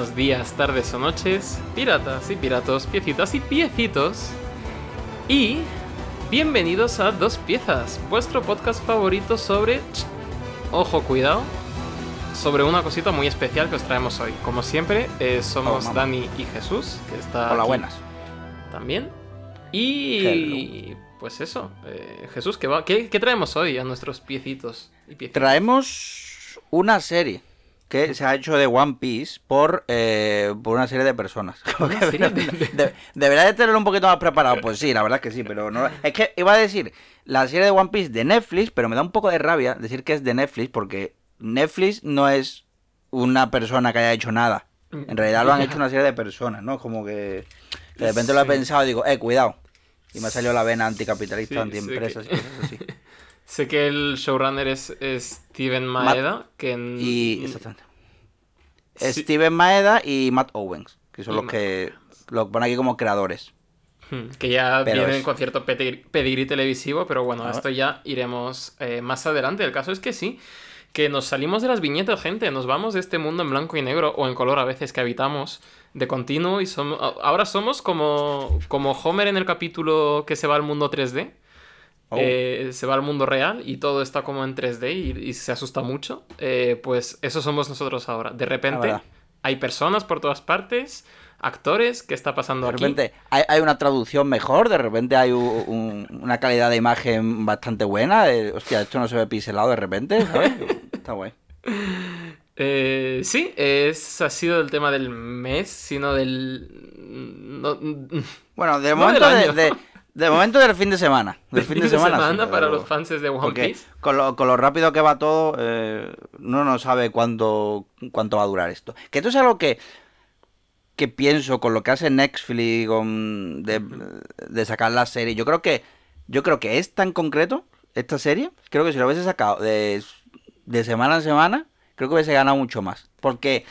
buenos días, tardes o noches, piratas y piratos, piecitas y piecitos. Y bienvenidos a Dos Piezas, vuestro podcast favorito sobre... Ojo, cuidado. Sobre una cosita muy especial que os traemos hoy. Como siempre, eh, somos. Dani y Jesús, que está Hola, aquí buenas. también. Y... Pues eso, eh, Jesús, ¿qué, va- qué, qué traemos hoy a nuestros piecitos y piecitas? Traemos una serie que se ha hecho de One Piece por, eh, por una serie de personas. ¿Una serie de- De- debería de tenerlo un poquito más preparado. Pues sí, la verdad es que sí, pero no. Es que iba a decir la serie de One Piece de Netflix, pero me da un poco de rabia decir que es de Netflix porque Netflix no es una persona que haya hecho nada. En realidad lo han hecho una serie de personas, ¿no? Como que de repente lo he pensado y digo, eh, cuidado. Y me ha salido la vena anticapitalista, Sí, sí y cosas así. Sé que el showrunner es, es Steven Maeda, que en- Y. exactamente. Sí. Steven Maeda y Matt Owens, que son Y los Matt que lo ponen aquí como creadores. Hmm, que ya Pero vienen es- con cierto pedigrí, pedigrí televisivo, pero bueno, a Ah. esto ya iremos eh, más adelante. El caso es que sí, que nos salimos de las viñetas, gente, nos vamos de este mundo en blanco y negro o en color a veces que habitamos de continuo y somos, ahora somos como, como Homer en el capítulo que se va al mundo 3D. Oh. Eh, se va al mundo real y todo está como en 3D y, y se asusta mucho. Eh, pues eso somos nosotros ahora. De repente verdad. hay personas por todas partes, actores, ¿qué está pasando De aquí? repente hay, hay una traducción mejor, de repente hay un- una calidad de imagen bastante buena. eh, hostia, esto no se ve pixelado de repente, ¿sabes? Está guay. Eh, sí, es, ha sido el tema del mes, sino del... no- Bueno, de No momento, del de, de- de momento del fin de semana. Del fin de semana, sí, para pero- los fans de One Porque Piece. con lo, con lo rápido que va todo, eh, uno no sabe cuánto, cuánto va a durar esto. Que esto es algo que, que pienso con lo que hace Netflix con, de, de sacar la serie. Yo creo que yo creo que esta en concreto, esta serie, creo que si lo hubiese sacado de, de semana en semana, creo que hubiese ganado mucho más. Porque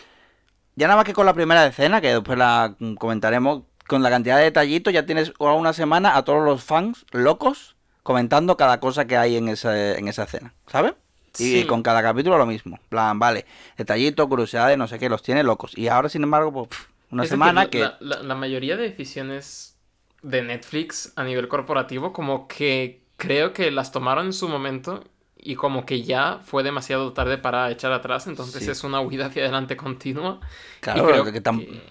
ya nada más que con la primera escena, que después la comentaremos, con la cantidad de detallitos, ya tienes una semana a todos los fans locos comentando cada cosa que hay en esa, en esa escena, ¿sabes? Y Sí. con cada capítulo lo mismo. Plan, vale, detallitos, curiosidades, no sé qué, los tiene locos. Y ahora, sin embargo, pues, una Es decir, semana la- que... La, mayoría de decisiones de Netflix a nivel corporativo como que creo que las tomaron en su momento y como que ya fue demasiado tarde para echar atrás, entonces Sí. es una huida hacia adelante continua. y Claro, creo que, que tam- que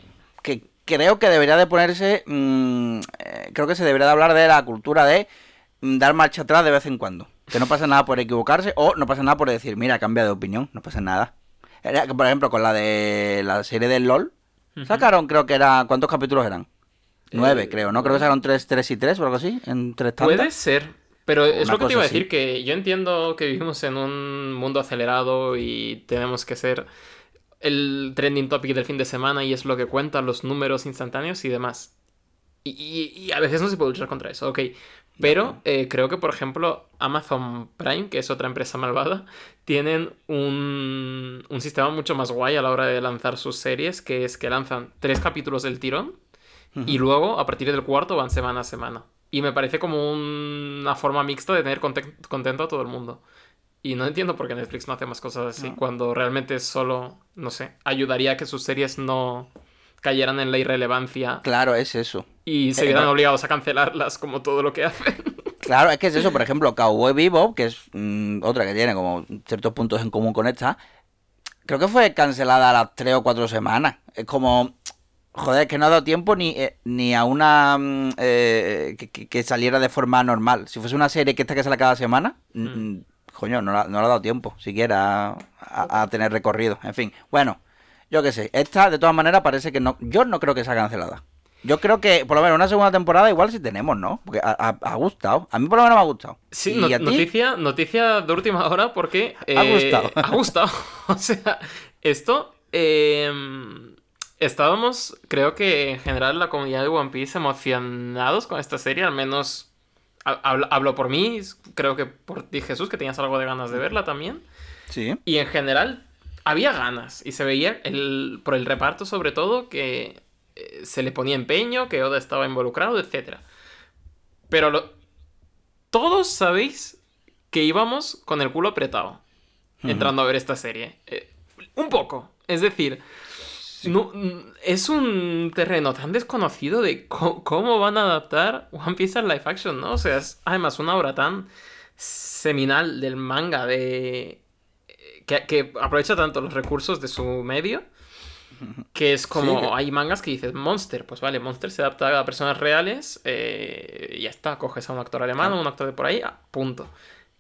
creo que debería de ponerse, mm, eh, creo que se debería de hablar de la cultura de mm, dar marcha atrás de vez en cuando. Que no pasa nada por equivocarse o no pasa nada por decir, mira, cambia de opinión, no pasa nada. Era que, por ejemplo, con la de la serie del LOL, sacaron, creo que era, ¿cuántos capítulos eran? Nueve, Eh, creo, ¿no? Creo que sacaron tres, tres y tres o algo así, en tres tandas. Puede ser, pero es lo que te iba a decir, así. que yo entiendo que vivimos en un mundo acelerado y tenemos que ser el trending topic del fin de semana y es lo que cuentan los números instantáneos y demás. Y, y- y a veces no se puede luchar contra eso, ok. Pero eh, creo que, por ejemplo, Amazon Prime, que es otra empresa malvada, tienen un, un sistema mucho más guay a la hora de lanzar sus series, que es que lanzan tres capítulos del tirón y luego, a partir del cuarto, van semana a semana. Y me parece como un- una forma mixta de tener conte- contento a todo el mundo. Y no entiendo por qué Netflix no hace más cosas así, No. cuando realmente solo, no sé, ayudaría a que sus series no cayeran en la irrelevancia Claro, es eso. y se Eh, vieran no. obligados a cancelarlas como todo lo que hacen. Claro, es que es eso, por ejemplo, Cowboy Bebop, que es mm, otra que tiene como ciertos puntos en común con esta, creo que fue cancelada a las tres o cuatro semanas. Es como, joder, es que no ha dado tiempo ni, eh, ni a una mm, eh, que, saliera de forma normal. Si fuese una serie que esta que sale cada semana, mm, Mm. mm, coño, no, no le ha dado tiempo siquiera a, a- a tener recorrido. En fin, bueno, yo qué sé, esta de todas maneras parece que no, yo no creo que sea cancelada. Yo creo que por lo menos una segunda temporada igual sí tenemos, ¿no? Porque ha, gustado. A mí por lo menos me ha gustado. Sí, ¿Y no- noticia, noticia de última hora porque... Ha eh, gustado. Ha gustado. o sea, esto... eh, estábamos, creo que en general la comunidad de One Piece emocionados con esta serie, al menos hablo, hablo por mí, creo que por ti Jesús, que tenías algo de ganas de verla también. Sí. Y en general había ganas y se veía el, por el reparto sobre todo que eh, se le ponía empeño, que Oda estaba involucrado, etc. Pero lo- todos sabéis que íbamos con el culo apretado entrando a ver esta serie. Eh, un poco. Es decir, no, es un terreno tan desconocido de cómo van a adaptar One Piece al live action, ¿no? O sea, es además una obra tan seminal del manga de... Que, que aprovecha tanto los recursos de su medio que es como Sí, que- hay mangas que dices Monster, pues vale, Monster se adapta a personas reales eh, y ya está, coges a un actor alemán o un actor de por ahí, ah, punto.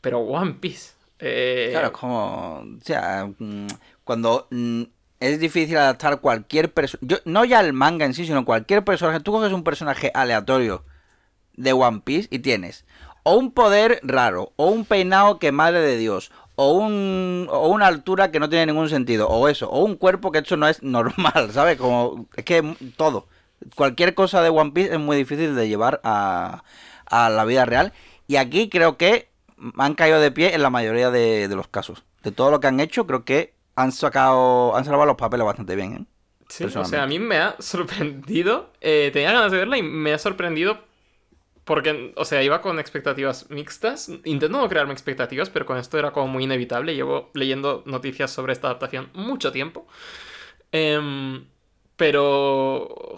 Pero One Piece... eh, Claro, como. O sea, mm, cuando mm, es difícil adaptar cualquier personaje. No ya el manga en sí, sino cualquier personaje. Tú coges un personaje aleatorio de One Piece y tienes o un poder raro, o un peinado que madre de Dios, o, un, o una altura que no tiene ningún sentido, o eso, o un cuerpo que eso no es normal, ¿sabes? Como. Es que todo. Cualquier cosa de One Piece es muy difícil de llevar a, a la vida real. Y aquí creo que han caído de pie en la mayoría de los casos. De todo lo que han hecho, creo que han sacado, han salvado los papeles bastante bien, ¿eh? Sí, o sea, a mí me ha sorprendido. eh, tenía ganas de verla y me ha sorprendido porque, o sea, iba con expectativas mixtas. Intento no crearme expectativas, pero con esto era como muy inevitable. Llevo leyendo noticias sobre esta adaptación mucho tiempo. Em, pero...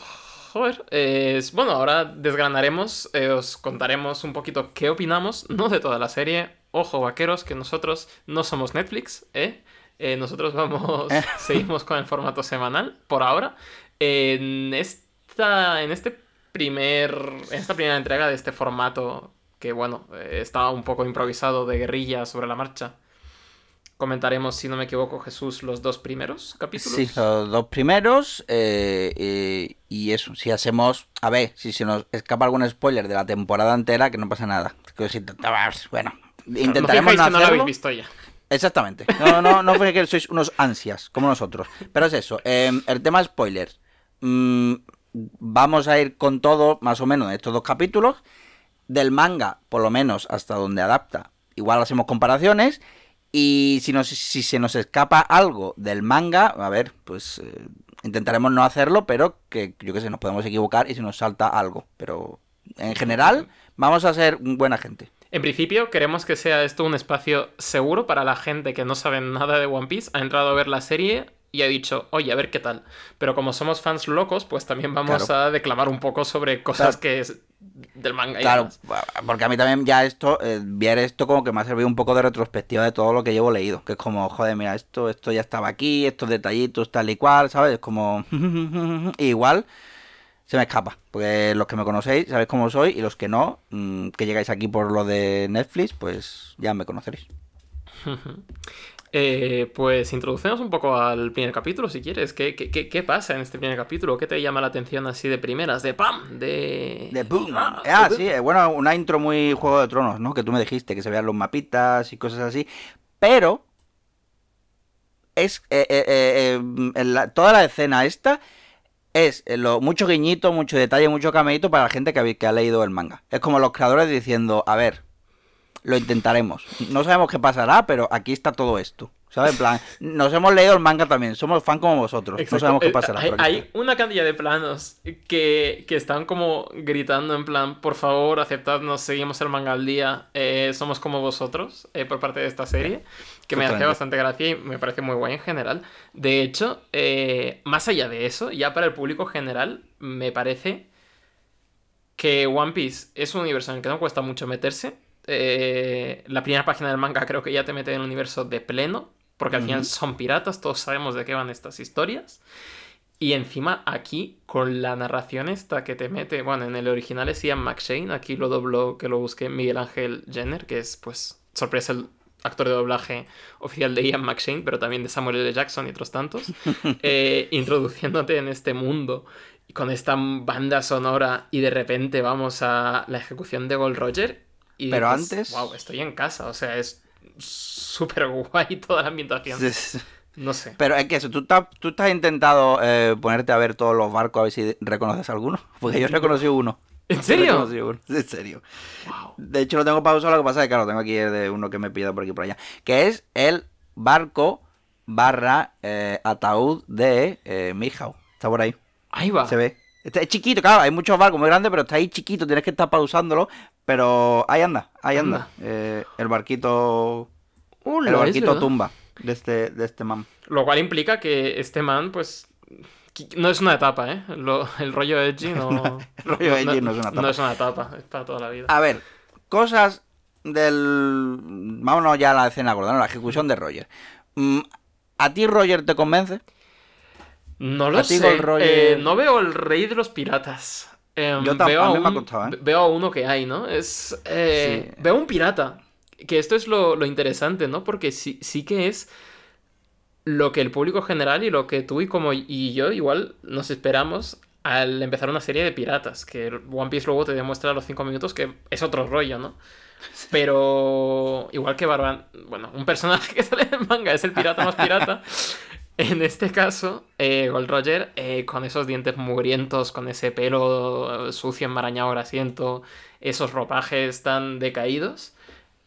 Joder, eh, es- bueno, ahora desgranaremos, eh, os contaremos un poquito qué opinamos, no de toda la serie. Ojo, vaqueros, que nosotros no somos Netflix, ¿eh? Eh, nosotros vamos, seguimos con el formato semanal por ahora. En esta, en este primer, en esta primera entrega de este formato, que bueno, eh, estaba un poco improvisado de guerrilla sobre la marcha, comentaremos, si no me equivoco, Jesús, los dos primeros capítulos. Sí, los dos primeros. eh, eh, y eso, si hacemos. A ver, si se nos escapa algún spoiler de la temporada entera, que no pasa nada. Bueno, intentaremos no, no que no lo hacerlo. habéis visto ya. Exactamente. No, no, no fue que sois unos ansias, como nosotros. Pero es eso. eh, el tema spoilers. Mm, vamos a ir con todo, más o menos, en estos dos capítulos. Del manga, por lo menos, hasta donde adapta. Igual hacemos comparaciones. Y si, nos, si se nos escapa algo del manga, a ver, pues eh, intentaremos no hacerlo, pero que yo que sé, nos podemos equivocar y se nos salta algo. Pero en general, vamos a ser buena gente. En principio, queremos que sea esto un espacio seguro para la gente que no sabe nada de One Piece, ha entrado a ver la serie y ha dicho, oye, a ver qué tal. Pero como somos fans locos, pues también vamos Claro. a declamar un poco sobre cosas Claro. que es del manga y Claro, demás. porque a mí también ya esto, eh, ver esto como que me ha servido un poco de retrospectiva de todo lo que llevo leído. Que es como, joder, mira, esto, esto ya estaba aquí, estos detallitos tal y cual, ¿sabes? Es como... igual se me escapa. Porque los que me conocéis sabéis cómo soy y los que no, mm, que llegáis aquí por lo de Netflix, pues ya me conoceréis. Eh, pues introducemos un poco al primer capítulo, si quieres. ¿Qué, qué, qué- qué pasa en este primer capítulo? ¿Qué te llama la atención así de primeras? De ¡pam! De... De boom. Ah, Ah, de sí, eh, bueno, una intro muy Juego de Tronos, ¿no? Que tú me dijiste, que se vean los mapitas y cosas así. Pero es eh, eh, la- toda la escena esta es eh, lo, mucho guiñito, mucho detalle, mucho cameíto para la gente que, ha- que ha leído el manga. Es como los creadores diciendo, a ver, lo intentaremos. No sabemos qué pasará, pero aquí está todo esto. ¿Sabes? En plan, nos hemos leído el manga también, somos fan como vosotros. No sabemos qué Eh, pasará. Hay, una cantidad de planos que, que están como gritando en plan, por favor, aceptadnos, seguimos el manga al día, eh, somos como vosotros, eh, por parte de esta serie, que me hace bastante gracia y me parece muy guay en general. De hecho, eh, más allá de eso, ya para el público general, me parece que One Piece es un universo en el que no cuesta mucho meterse. Eh, la primera página del manga creo que ya te mete en el universo de pleno, porque al final son piratas, todos sabemos de qué van estas historias. Y encima aquí, con la narración esta que te mete, bueno, en el original es Ian McShane, aquí lo dobló, que lo busqué Miguel Ángel Jenner, que es, pues, sorpresa el actor de doblaje oficial de Ian McShane, pero también de Samuel L. Jackson y otros tantos, eh, introduciéndote en este mundo con esta banda sonora y de repente vamos a la ejecución de Gold Roger y Pero dices, antes- wow, estoy en casa, o sea, es súper guay toda la ambientación. No sé. Pero es que eso, ¿tú, estás- tú estás intentado eh, ponerte a ver todos los barcos a ver si reconoces alguno? Porque yo reconocí uno. ¿En serio? uno. En serio. Wow. De hecho, lo tengo pausado, lo que pasa es que, claro, tengo aquí el de uno que me pida por aquí y por allá. Que es el barco barra eh, ataúd de eh, Mijau. Está por ahí, Ahí va. se ve. Este es chiquito, claro, hay muchos barcos muy grandes, pero está ahí chiquito, tienes que estar pausándolo. Pero ahí anda, ahí anda. Anda. Eh, el barquito, Uh, el barquito tumba de este, de este man. Lo cual implica que este man, pues, No es una etapa, ¿eh? Lo- el rollo edgy no... El rollo edgy no es una etapa. No es una etapa, es para toda la vida. A ver, cosas del. Vámonos ya a la escena gorda, ¿no? La ejecución de Roger. Mm, ¿A ti Roger te convence? No lo a ti, sé. Roger- eh, no veo el rey de los piratas. Em, Yo veo a mí me ha un- costado, ¿eh? Veo a uno que hay, ¿no? Es. eh, Sí. Veo un pirata. Que esto es lo, lo interesante, ¿no? Porque sí, sí que es lo que el público general y lo que tú y como y yo igual nos esperamos al empezar una serie de piratas. Que One Piece luego te demuestra a los 5 minutos que es otro rollo, ¿no? Pero igual que Barban, bueno, un personaje que sale en manga es el pirata más pirata. En este caso, eh, Gold Roger, eh, con esos dientes mugrientos, con ese pelo eh, sucio, enmarañado, grasiento, esos ropajes tan decaídos,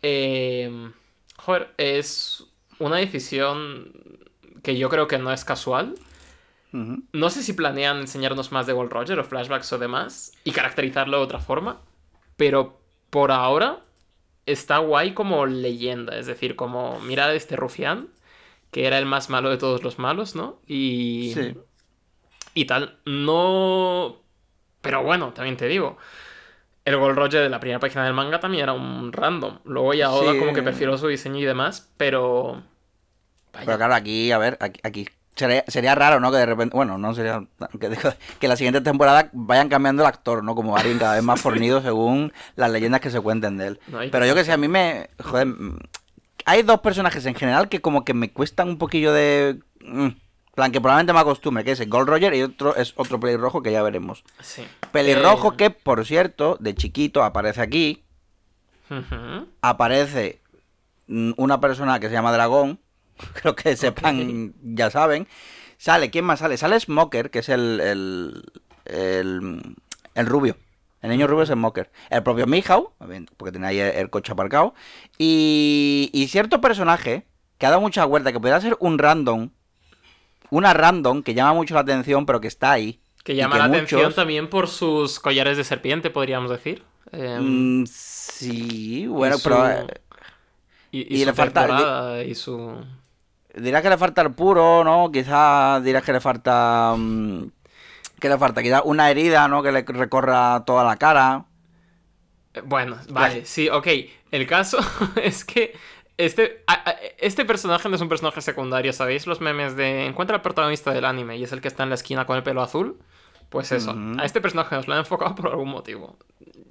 eh, joder, es una decisión que yo creo que no es casual. No sé si planean enseñarnos más de Gold Roger o flashbacks o demás y caracterizarlo de otra forma, pero por ahora está guay como leyenda, es decir, como mira a este rufián, que era el más malo de todos los malos, ¿no? Y, Sí. y tal, no... Pero bueno, también te digo, el Gold Roger de la primera página del manga también era un random. Luego ya Oda Sí. como que perfiló su diseño y demás, pero... Vaya. Pero claro, aquí, a ver, aquí, aquí sería, sería raro, ¿no? Que de repente, bueno, no sería que, que la siguiente temporada vayan cambiando el actor, ¿no? Como alguien cada vez más fornido según las leyendas que se cuenten de él. No, hay que- Pero yo que sé, a mí me, joder, hay dos personajes en general que como que me cuestan un poquillo de, mm, plan que probablemente me acostumbre, que es el Gold Roger y otro es otro pelirrojo que ya veremos. Sí. Pelirrojo Eh, que, por cierto, de chiquito aparece aquí, aparece mm, una persona que se llama Dragón, creo que sepan, ya saben. Sale, ¿quién más sale? Sale Smoker, que es el, el, el, el rubio. El niño rubio es Smoker. El propio Mihawk, porque tiene ahí el, el coche aparcado. Y, y cierto personaje que ha dado mucha vuelta, que podría ser un random, una random que llama mucho la atención, pero que está ahí. Que llama que la muchos- atención también por sus collares de serpiente, podríamos decir. Em, Mm, sí, bueno, y su- pero... eh, y, y y le su falta- temporada y su... Dirás que le falta el puro, ¿no? Quizás dirás que le falta. mm, ¿Qué le falta? Quizás una herida, ¿no? Que le recorra toda la cara. Eh, Bueno, vale, sí, ok. El caso es que este, a- a- este personaje no es un personaje secundario, ¿sabéis? Los memes de encuentra al protagonista del anime y es el que está en la esquina con el pelo azul. Pues eso, a este personaje nos lo han enfocado por algún motivo.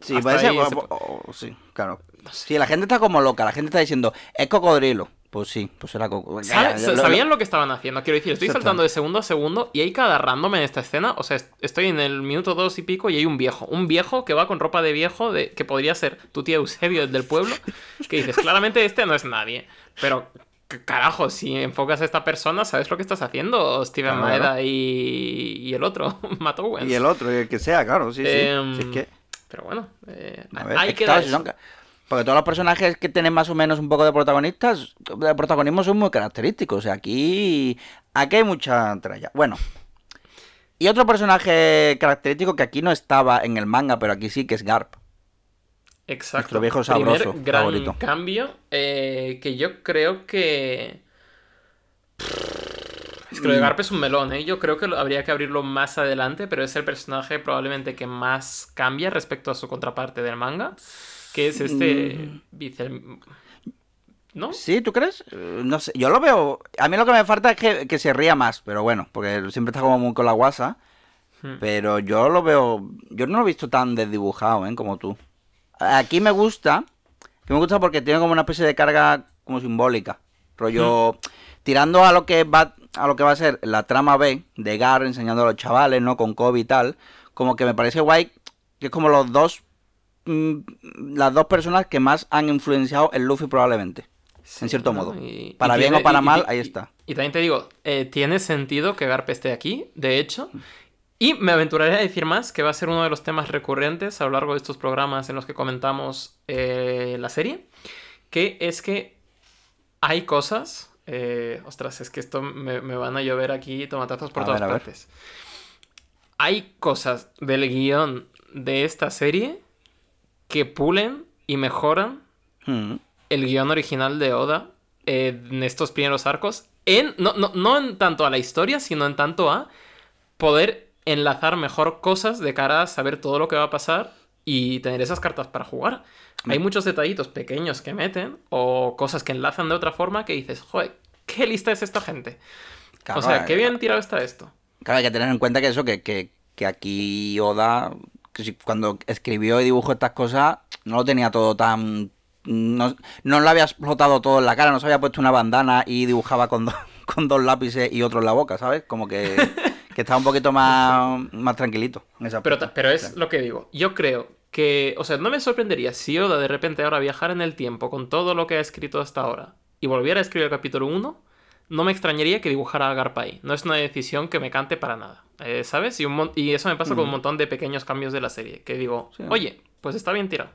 Sí, Hasta ser. ahí o- se pu- o- o- sí, claro. Sí, la gente está como loca. La gente está diciendo, es cocodrilo. Pues sí, pues era. ¿Sabe- ¿Sabían lo que estaban haciendo? Quiero decir, estoy saltando de segundo a segundo y hay cada random en esta escena. O sea, est- estoy en el minuto dos y pico y hay un viejo. Un viejo que va con ropa de viejo, de, que podría ser tu tía Eusebio del pueblo. Que dices, claramente este no es nadie. Pero, carajo, si enfocas a esta persona, ¿sabes lo que estás haciendo? Steven Claro. Maeda y, y el otro, Matt Owens. Y el otro, y el que sea, claro, sí, sí. Em, Si es que, Pero bueno, eh, a ver, es que, queda claro, Porque todos los personajes que tienen más o menos un poco de protagonistas, de protagonismo son muy característicos. O sea, aquí, aquí hay mucha tralla. Bueno. Y otro personaje característico que aquí no estaba en el manga, pero aquí sí, que es Garp. Exacto. Nuestro viejo sabroso Primer gran favorito. cambio eh, que yo creo que... Es que lo de Mm. Garp es un melón, ¿eh? Yo creo que habría que abrirlo más adelante, pero es el personaje probablemente que más cambia respecto a su contraparte del manga, que es este Mm. vice... ¿No? ¿Sí? ¿Tú crees? Eh, No sé, yo lo veo... A mí lo que me falta es que, que se ría más, pero bueno, porque siempre está como muy con la guasa. Hmm. Pero yo lo veo... Yo no lo he visto tan desdibujado, ¿eh? Como tú. Aquí me gusta... Que me gusta porque tiene como una especie de carga como simbólica. Rollo... Tirando a lo que va a lo que va a ser la trama B de Gar enseñando a los chavales, ¿no? Con Kobe y tal. Como que me parece guay que es como los dos... mm, las dos personas que más han influenciado en Luffy probablemente. Sí, en cierto modo. Y- Para y bien tiene- o para y- mal, ahí está. Y también te digo, eh, tiene sentido que Garp esté aquí, de hecho. Y me aventuraré a decir más, que va a ser uno de los temas recurrentes a lo largo de estos programas en los que comentamos eh, la serie. Que es que hay cosas... eh, ostras, es que esto me, me van a llover aquí tomatazos por A todas ver. partes. Hay cosas del guion de esta serie que pulen y mejoran Mm. el guion original de Oda eh, en estos primeros arcos. En, no, no, no en tanto a la historia, sino en tanto a poder enlazar mejor cosas de cara a saber todo lo que va a pasar y tener esas cartas para jugar. Hay muchos detallitos pequeños que meten o cosas que enlazan de otra forma que dices, joder, qué lista es esta gente. o sea, qué bien tirado está esto. Claro, hay que tener en cuenta que eso, que, que, que aquí Oda, cuando escribió y dibujó estas cosas, no lo tenía todo tan... No, no lo había explotado todo en la cara, no se había puesto una bandana y dibujaba con, con dos lápices y otro en la boca, ¿sabes? Como que, que estaba un poquito más, más tranquilito. pero, pero es lo que digo. Yo creo que, o sea, no me sorprendería si Oda de repente ahora viajara en el tiempo con todo lo que ha escrito hasta ahora y volviera a escribir el capítulo 1, no me extrañaría que dibujara a Garpa ahí. No es una decisión que me cante para nada, eh, ¿sabes? Y, un y, eso me pasa con un montón de pequeños cambios de la serie, que digo, oye, pues está bien tirado.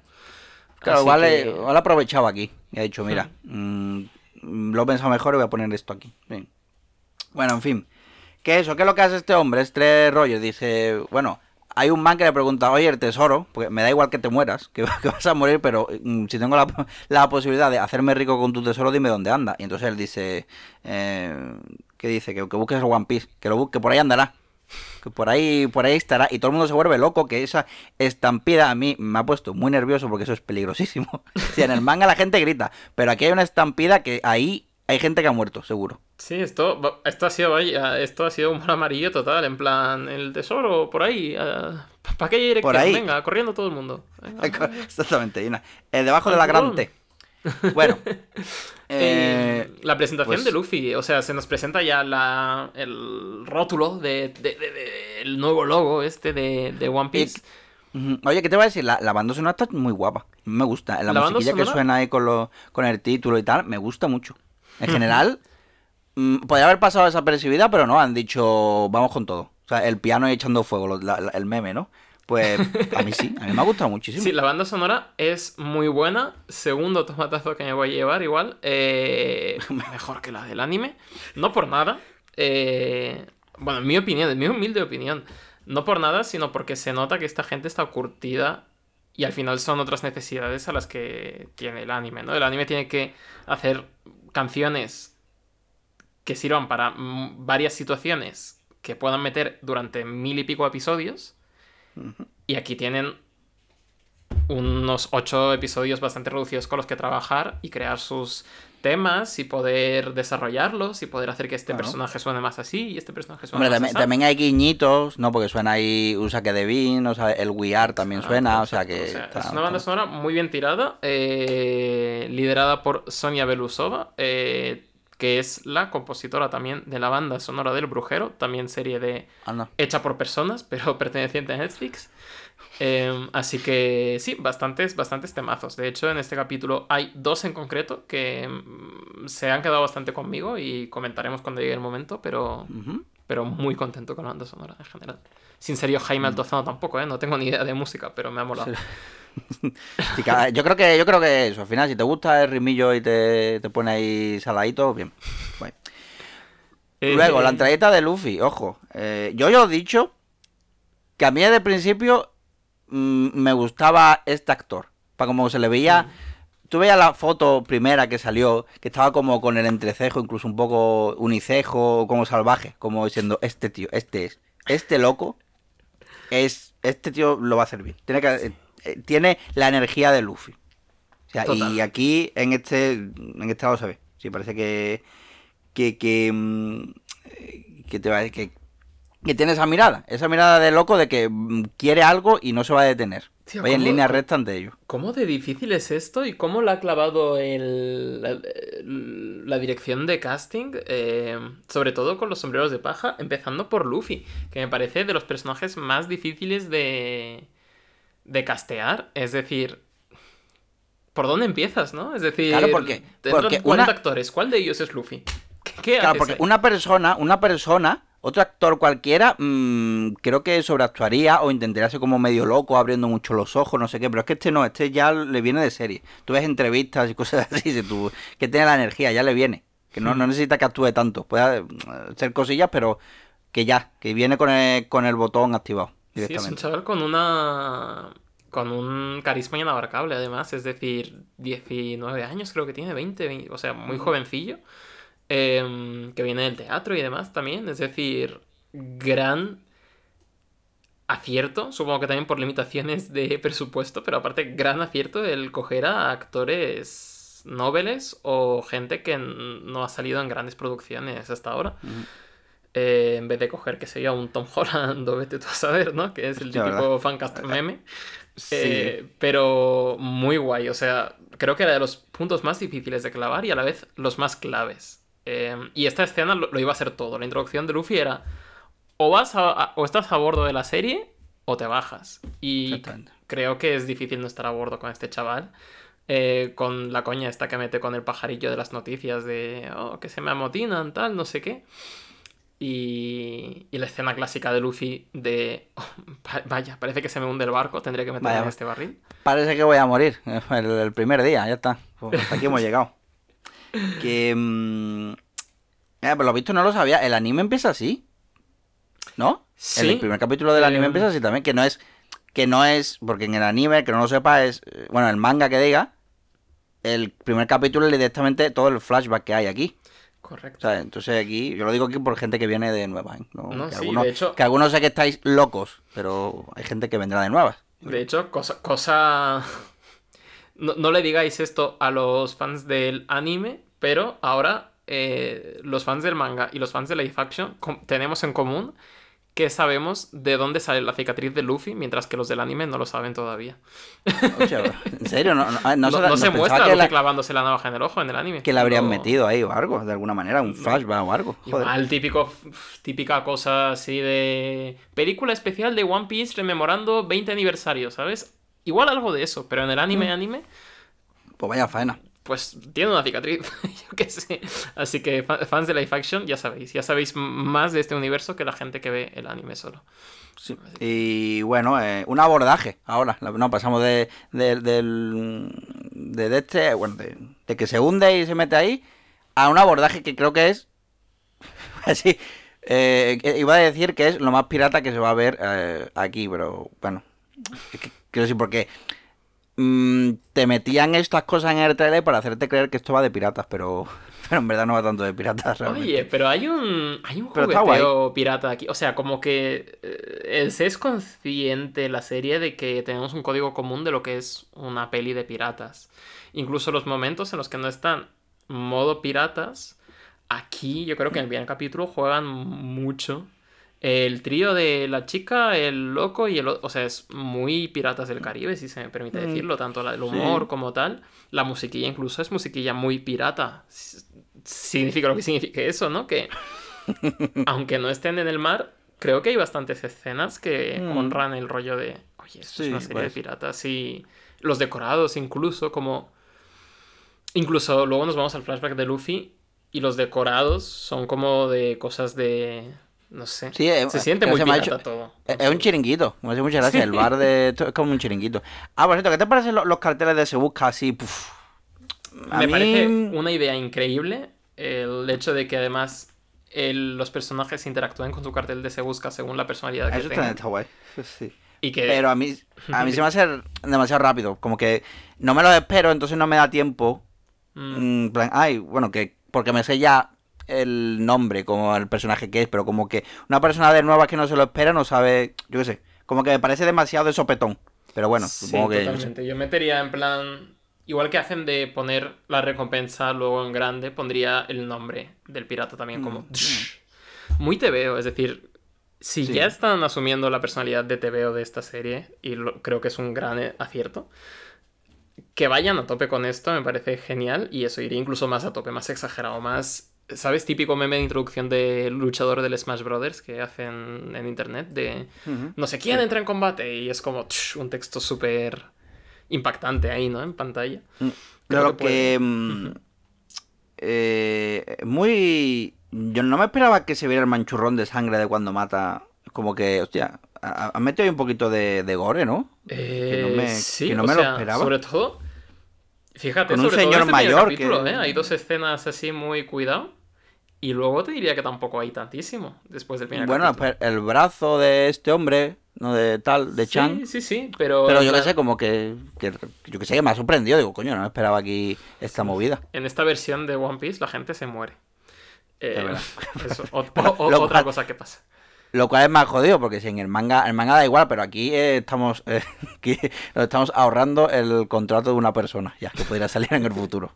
Claro, vale, que... aprovechado aquí y ha dicho, mira, mm, lo he pensado mejor y voy a poner esto aquí. Bueno, en fin. ¿Qué es eso? ¿Qué es lo que hace este hombre? Es tres rollos. Dice, bueno, hay un man que le pregunta, oye, el tesoro, porque me da igual que te mueras, que, vas a morir, pero mm, si tengo la, posibilidad de hacerme rico con tu tesoro, dime dónde anda. Y entonces él dice, eh, ¿qué dice? Que, busques el One Piece, que lo busque, por ahí andará. Que por ahí, por ahí estará. Y todo el mundo se vuelve loco, que esa estampida a mí me ha puesto muy nervioso porque eso es peligrosísimo. si en el manga la gente grita, pero aquí hay una estampida que ahí hay gente que ha muerto, seguro. Sí, esto, esto ha sido vaya, esto ha sido un amarillo total, en plan, el tesoro por ahí. Uh, ¿Para qué dirección? Por ahí. Venga, corriendo todo el mundo. Exactamente. el eh, debajo de la grande. Bueno. Eh, la presentación pues de Luffy, o sea, se nos presenta ya la, el rótulo de, el nuevo logo este de, One Piece. Oye, ¿qué te voy a decir? La, banda sonora está muy guapa. Me gusta. La, musiquilla que suena ahí con, lo, con el título y tal, me gusta mucho. En general, podría haber pasado desapercibida, pero no, han dicho, vamos con todo. O sea, el piano y echando fuego, el meme, ¿no? Pues a mí sí, a mí me ha gustado muchísimo. Sí, la banda sonora es muy buena. Segundo tomatazo que me voy a llevar, igual. Eh, mejor que la del anime. No por nada. Eh, bueno, en mi opinión, en mi humilde opinión. No por nada, sino porque se nota que esta gente está curtida y al final son otras necesidades a las que tiene el anime, ¿no? El anime tiene que hacer canciones que sirvan para varias situaciones que puedan meter durante mil y pico episodios. Y aquí tienen unos ocho episodios bastante reducidos con los que trabajar y crear sus temas y poder desarrollarlos y poder hacer que este personaje suene más así y este personaje suene más también, así. También hay guiñitos, ¿no? Porque suena ahí Usa que Devin, o sea, el We Are también suena, o sea que... es una banda sonora muy bien tirada, eh, liderada por Sonia Belusova, eh, que es la compositora también de la banda sonora del Brujero, también serie de... hecha por personas, pero perteneciente a Netflix. Em, así que sí, bastantes, bastantes temazos. De hecho, en este capítulo hay dos en concreto que mm, se han quedado bastante conmigo y comentaremos cuando llegue el momento, pero, pero muy contento con la banda sonora en general. Sin serio, Jaime mm. Altozano tampoco, ¿eh? No tengo ni idea de música, pero me ha molado. yo creo que yo creo que eso, al final, si te gusta el rimillo y te, te pone ahí saladito, bien. Eh, Luego, la entradita de Luffy, ojo. Eh, yo ya he dicho que a mí de principio Mm, me gustaba este actor. Para como se le veía. Tú veías la foto primera que salió, que estaba como con el entrecejo, incluso un poco unicejo, como salvaje, como diciendo, este tío, este es, este loco, es, este tío lo va a hacer bien. Tiene, que, eh, eh, tiene la energía de Luffy. y aquí, en este, en este lado se ve. Sí, parece que, que, que, mm, que te va, que que tiene esa mirada, esa mirada de loco de que mm, quiere algo y no se va a detener. Vaya en línea recta ante ello. ¿Cómo de difícil es esto y cómo le ha clavado el, la, dirección de casting? Eh, sobre todo con los sombreros de paja, empezando por Luffy, que me parece de los personajes más difíciles de, de castear. Es decir, ¿por dónde empiezas, no? Es decir, claro, porque, porque 40 actores, ¿cuál de ellos es Luffy? ¿Qué, claro, porque una persona, una persona otro actor cualquiera, mmm, creo que sobreactuaría o intentaría ser como medio loco, abriendo mucho los ojos, no sé qué, pero es que este no, este ya le viene de serie. Tú ves entrevistas y cosas así, si tú, que tiene la energía, ya le viene. Que no, no necesita que actúe tanto. Puede hacer cosillas, pero que ya, que viene con el, con el botón activado. Sí, es un chaval con una. con un carisma inabarcable, además. Es decir, 19 años creo que tiene, 20 o sea, muy jovencillo. Em, que viene del teatro y demás también. Es decir, gran acierto, supongo que también por limitaciones de presupuesto, pero aparte gran acierto el coger a actores nobles o gente que no ha salido en grandes producciones hasta ahora. Eh, en vez de coger, que sería un Tom Holland o vete tú a saber, ¿no? Que es el típico fancast meme. Eh, pero muy guay, o sea, creo que era de los puntos más difíciles de clavar y a la vez los más claves. Eh, y esta escena lo, iba a ser todo. La introducción de Luffy era o vas o estás a bordo de la serie o te bajas. Y creo que es difícil no estar a bordo con este chaval. con la coña esta que mete con el pajarillo de las noticias de oh, que se me amotinan, tal, no sé qué. Y, la escena clásica de Luffy de, oh, vaya, parece que se me hunde el barco, tendré que meterme en este barril. Parece que voy a morir el, primer día, ya está. Pues hasta aquí hemos llegado. Que... Mm, eh, lo visto no lo sabía, el anime empieza así. ¿No? Sí. El primer capítulo del anime eh, empieza así también, que no es... Que no es, porque en el anime, que no lo sepa, es... Eh, bueno, el manga que diga, el primer capítulo es directamente todo el flashback que hay aquí. Correcto. entonces aquí, yo lo digo aquí por gente que viene de nuevas. ¿no? que, algunos, que algunos sé que estáis locos, pero hay gente que vendrá de nuevas. De hecho, cosa... cosa... No, le digáis esto a los fans del anime, pero ahora eh, los fans del manga y los fans de live action tenemos en común que sabemos de dónde sale la cicatriz de Luffy, mientras que los del anime no lo saben todavía. ¿En serio? No, se muestra Luffy clavándose la navaja en el ojo en el anime. Que la habrían metido ahí o algo, de alguna manera, un flashback o algo. Igual, típico, típica cosa así de... Película especial de One Piece rememorando 20 aniversario, ¿sabes? Igual algo de eso, pero en el anime, mm. anime... Pues vaya faena pues tiene una cicatriz, yo qué sé. Así que fans de live action, ya sabéis, ya sabéis más de este universo que la gente que ve el anime solo. Sí. Y bueno, eh, un abordaje ahora. No, pasamos de, de, de, este, bueno, de, que se hunde y se mete ahí, a un abordaje que creo que es. así. Eh, iba a decir que es lo más pirata que se va a ver eh, aquí, pero bueno. quiero decir, porque Mm, te metían estas cosas en el trailer para hacerte creer que esto va de piratas, pero, pero en verdad no va tanto de piratas. Oye, pero hay un, hay un jugueteo pirata aquí. O sea, como que eh, se es consciente la serie de que tenemos un código común de lo que es una peli de piratas. Incluso los momentos en los que no están modo piratas, aquí yo creo que en el primer capítulo juegan mucho el trío de la chica, el loco y el O sea, es muy Piratas del Caribe, si se me permite mm, decirlo. Tanto el humor como tal. La musiquilla incluso es musiquilla muy pirata. Significa lo que significa eso, ¿no? Que aunque no estén en el mar, creo que hay bastantes escenas que mm. honran el rollo de. Oye, esto es una serie de pues. piratas. Y los decorados, incluso, como. Incluso luego nos vamos al flashback de Luffy. Y los decorados son como de cosas de no sé. Eh, se siente muy pirata todo. Es un chiringuito. Me hace muchas gracias. El bar de esto es como un chiringuito. Ah, por cierto, ¿qué te parecen los, carteles de Se Busca así? Me parece una idea increíble el hecho de que además los personajes interactúen con su cartel de Se Busca según la personalidad que Eso tengan. está guay. Sí. Y que... Pero a mí, a mí se me hace demasiado rápido. Como que no me lo espero, entonces no me da tiempo. Mm. plan, ay, bueno, que porque me sé ya el nombre como el personaje que es, pero como que una persona de nueva que no se lo espera no sabe, yo qué sé, como que me parece demasiado de sopetón. Pero bueno, supongo que... Totalmente. Yo metería en plan, igual que hacen de poner la recompensa luego en grande, pondría el nombre del pirata también como... Mm, mm. Muy te veo, es decir, si ya están asumiendo la personalidad de TVO de esta serie, y creo que es un gran eh, acierto, que vayan a tope con esto me parece genial, y eso iría incluso más a tope, más exagerado, más ¿Sabes? Típico meme de introducción de luchador del Smash Brothers que hacen en internet de no sé quién entra en combate y es como un texto súper impactante ahí, ¿no? En pantalla. Mm, Creo que... Mm, eh, muy... Yo no me esperaba que se viera el manchurrón de sangre de cuando mata. Como que, hostia, ha metido ahí un poquito de, gore, ¿no? que no me, sí, no me lo esperaba. Sobre todo, fíjate, Con un señor este mayor. ¿eh? Hay dos escenas así muy cuidado. Y luego te diría que tampoco hay tantísimo después del primer Bueno, pues, el brazo de este hombre, no de tal, de Chan. Sí, sí, sí, pero... Pero yo que sé, como que, Yo que sé, que me ha sorprendido. Digo, coño, no me esperaba aquí esta movida. En esta versión de One Piece la gente se muere. Eh, eso, otra cosa que pasa. Lo cual es más jodido, porque si en el manga, el manga da igual, pero aquí eh, estamos eh, aquí nos estamos ahorrando el contrato de una persona, ya que podría salir en el futuro.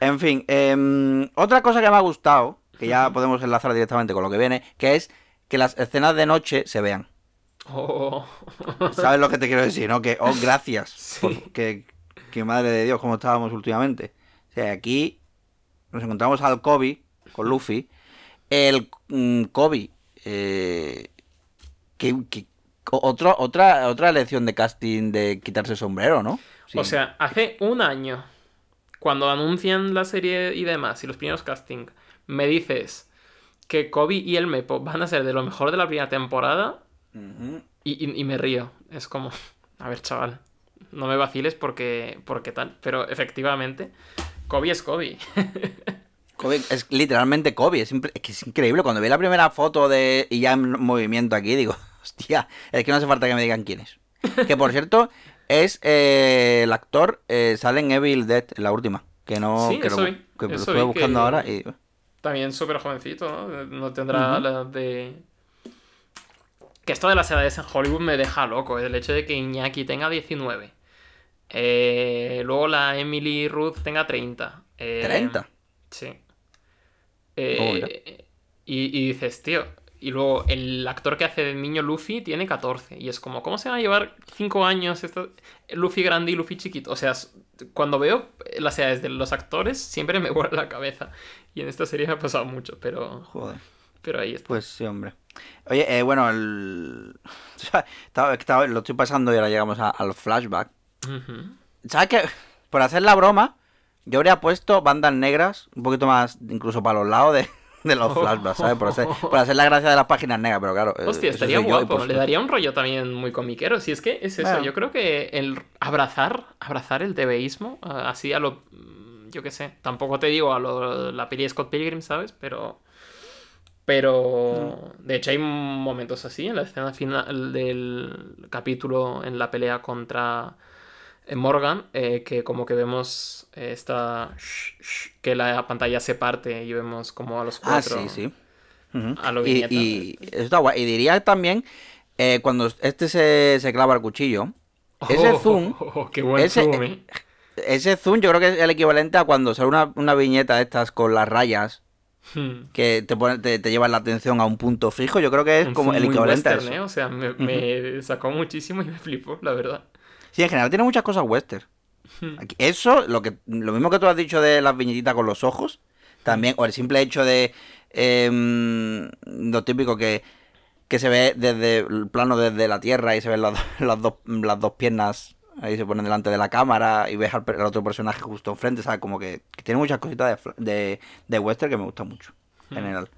En fin, em, otra cosa que me ha gustado, que ya podemos enlazar directamente con lo que viene, que es que las escenas de noche se vean. Oh. ¿Sabes lo que te quiero decir, no? Que, oh, gracias. Sí. por- que, que madre de Dios, como estábamos últimamente. O sea, aquí nos encontramos al Kobe con Luffy. El mm, Kobe, eh, que, que- otro, otra, otra elección de casting de quitarse el sombrero, ¿no? Sí. O sea, hace un año, cuando anuncian la serie y demás, y los primeros castings, me dices que Kobe y el Mepo van a ser de lo mejor de la primera temporada y, y- y me río. Es como, a ver, chaval, no me vaciles porque, porque tal. Pero efectivamente, Kobe es Kobe. Kobe es literalmente Kobe, es, es que es increíble. Cuando vi la primera foto de y ya en movimiento aquí, digo, hostia, es que no hace falta que me digan quién es. Que por cierto, es eh, el actor, eh, sale en Evil Dead, la última. Que no, Sí, que, eso lo, vi, que lo eso estuve vi buscando que- ahora y... También súper jovencito, ¿no? No tendrá Ujú. la de... Que esto de las edades en Hollywood me deja loco. El hecho de que Iñaki tenga 19. Eh, luego la Emily Ruth tenga 30. eh, 30. Sí. Oh. Eh, y, y dices, tío. Y luego el actor que hace de niño Luffy tiene 14. Y es como, ¿cómo se van a llevar 5 años esto? Luffy grande y Luffy chiquito? O sea, cuando veo las edades de los actores, siempre me vuela la cabeza. Y en esta serie me ha pasado mucho, pero, Joder. pero ahí está. Pues sí, hombre. Oye, eh, bueno, el... lo estoy pasando y ahora llegamos a- al flashback. Ujú. ¿Sabes qué? Por hacer la broma, yo habría puesto bandas negras, un poquito más, incluso para los lados de, de los flashbacks, ¿sabes? Por hacer, por hacer la gracia de las páginas negras, pero claro. eh, Hostia, estaría yo guapo. pues- Le daría un rollo también muy comiquero. Si es que es eso. Bueno. Yo creo que el abrazar, abrazar el TVismo, a- así a lo. mm, Yo qué sé. Tampoco te digo a lo, la peli de Scott Pilgrim, ¿sabes? Pero. Pero. De hecho, hay momentos así en la escena final del capítulo en la pelea contra eh, Morgan, eh, que como que vemos eh, esta. que la pantalla se parte y vemos como a los Ah, cuatro. sí, sí. Ujú. A lo y, y eso está guay. Y diría también, eh, cuando este se, se clava el cuchillo, ese Oh, zoom, qué buen ese- zoom, ¿eh? ese zoom yo creo que es el equivalente a cuando sale una, una viñeta de estas con las rayas Hmm. que te, pone, te, te llevan la atención a un punto fijo. Yo creo que es Un como el equivalente a western, eso. ¿eh? O sea, me, me sacó muchísimo y me flipó, la verdad. Sí, en general tiene muchas cosas western. Hmm. Aquí- Eso, lo que lo mismo que tú has dicho de las viñetitas con los ojos, también, o el simple hecho de em, lo típico que, que se ve desde el plano desde la tierra y se ven las, las dos, las dos piernas ahí se ponen delante de la cámara y ves al, otro personaje justo enfrente, ¿sabes? Como que, que tiene muchas cositas de, de, de western que me gustan mucho, en general.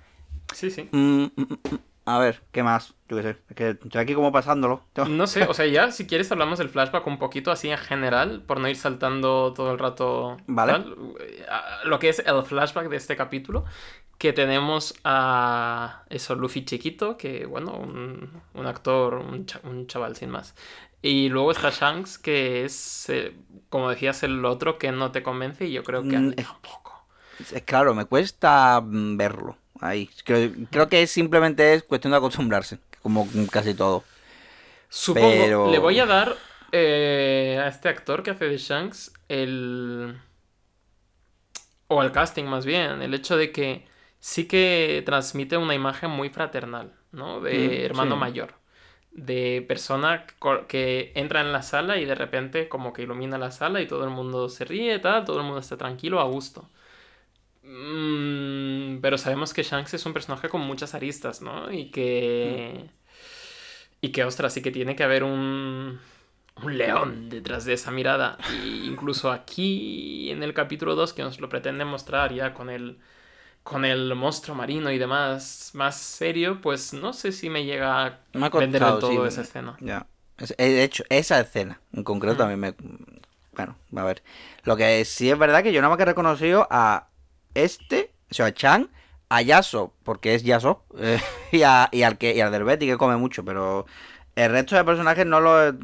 Sí, sí. Mm, mm, mm. A ver, ¿qué más? Yo qué sé, es que estoy aquí como pasándolo. No sé, o sea, ya si quieres hablamos del flashback un poquito así en general, por no ir saltando todo el rato. Vale. tal. Lo que es el flashback de este capítulo, que tenemos a eso, Luffy chiquito, que bueno, un, un actor, un, cha- un chaval sin más. Y luego está Shanks, que es, eh, como decías, el otro que no te convence y yo creo que a Mm, mí tampoco. Es claro, me cuesta mm, verlo ahí. Creo, creo que es simplemente es cuestión de acostumbrarse, como casi todo. Supongo, Pero- le voy a dar eh, a este actor que hace de Shanks el... O al casting más bien, el hecho de que sí que transmite una imagen muy fraternal, ¿no? De Mm, hermano sí. mayor. De persona que entra en la sala y de repente como que ilumina la sala y todo el mundo se ríe, tal, todo el mundo está tranquilo, a gusto. Mm, pero sabemos que Shanks es un personaje con muchas aristas, ¿no? Y que... Y que, ostras, sí que tiene que haber un, un león detrás de esa mirada. Y incluso aquí, en el capítulo 2, que nos lo pretende mostrar ya con el, con el monstruo marino y demás más serio, pues no sé si me llega a Me ha vender del todo sí. esa escena. Ya. Eh, de hecho, esa escena en concreto a mí me... Bueno, a ver. Lo que sí es verdad que yo nada más que he reconocido a este, o sea, a Chan, a Yaso, porque es Yaso, eh, y, a- y al que y al del Betty que come mucho, pero el resto de personajes no lo...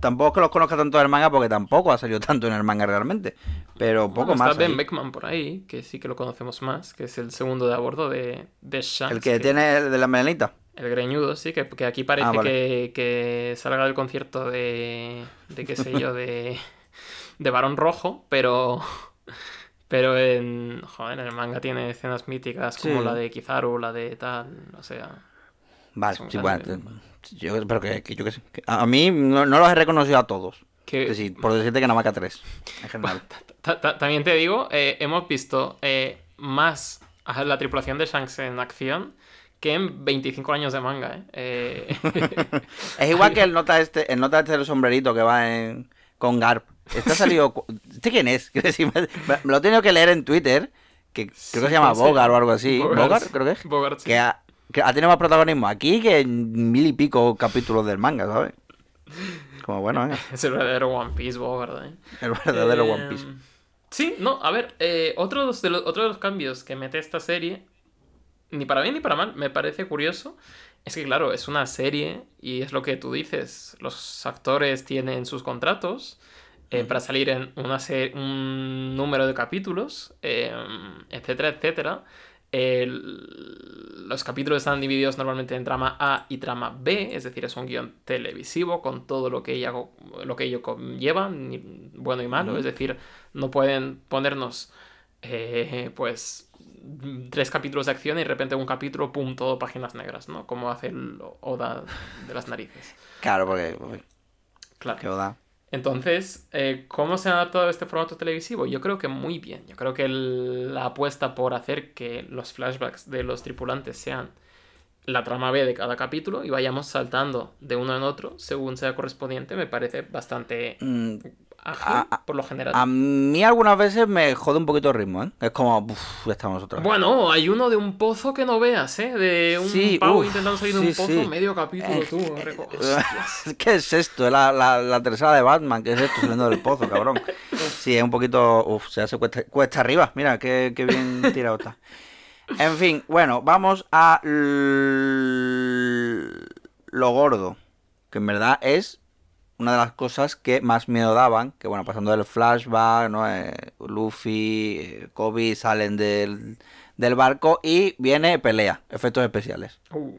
Tampoco es que los conozca tanto en el manga porque tampoco ha salido tanto en el manga realmente. Pero poco Bueno, más. Está Ben ahí. Beckman por ahí, que sí que lo conocemos más, que es el segundo de a bordo de, de Shanks. El que tiene el de la melenita. El greñudo, sí, que, que aquí parece Ah, vale. que, que salga del concierto de. de qué sé yo, de. de Barón Rojo, pero. Pero en. Joder, en el manga tiene escenas míticas como Sí. la de Kizaru, la de tal. O sea. Vale, sí, bueno, yo, pero que, que yo que sé. que a mí no, no los he reconocido a todos. Que, por decirte que nada más que a tres, en general. Ta- ta- También te digo, eh, hemos visto eh, más a la tripulación de Shanks en acción que en 25 años de manga, ¿eh? Eh, Es igual que el nota este, el nota este del sombrerito que va en, con Garp. Este ha salido. ¿Este quién es? Me, lo he tenido que leer en Twitter. Que creo que se llama. Bogart o algo así. Bogart, creo que es. Bogart, sí. Que ha, que ha tenido más protagonismo aquí que en mil y pico capítulos del manga, ¿sabes? Como bueno, ¿eh? Es el verdadero One Piece, Bogart, ¿eh? El verdadero Eh, One Piece. Sí, no, a ver, eh, otro, de los, de los- otro de los cambios que mete esta serie, ni para bien ni para mal, me parece curioso, es que claro, es una serie y es lo que tú dices, los actores tienen sus contratos eh, para salir en una un número de capítulos, eh, etcétera, etcétera. El- los capítulos están divididos normalmente en trama A y trama B, es decir, es un guion televisivo con todo lo que, ella, lo que ello conlleva, bueno y malo, es decir, no pueden ponernos eh, pues tres capítulos de acción y de repente un capítulo, pum, todo páginas negras, ¿no? Como hace el Oda de las narices. Claro, porque. Claro. qué oda. Entonces, eh, ¿cómo se ha adaptado a este formato televisivo? Yo creo que muy bien. Yo creo que el- la apuesta por hacer que los flashbacks de los tripulantes sean la trama B de cada capítulo y vayamos saltando de uno en otro según sea correspondiente me parece bastante Mm, ágil A- por lo general. A mí algunas veces me jode un poquito el ritmo, ¿eh? Es como, uff, ya estamos otra vez. Bueno, hay uno de un pozo que no veas, ¿eh? De un Sí, pavo uf, intentando salir de sí, un pozo, sí. medio capítulo, Eh, tú. eh, eh. ¿Qué es esto? Es la, la, la tercera de Batman. ¿Qué es esto? Saliendo del pozo, cabrón. Sí, es un poquito. Uf, se hace cuesta, cuesta arriba. Mira, qué, qué bien tirado está. En fin, bueno, vamos a lo gordo. Que en verdad es una de las cosas que más miedo daban. Que bueno, pasando del flashback, ¿no? Eh, Luffy, eh, Kobe salen del, del barco y viene pelea, efectos especiales Uh,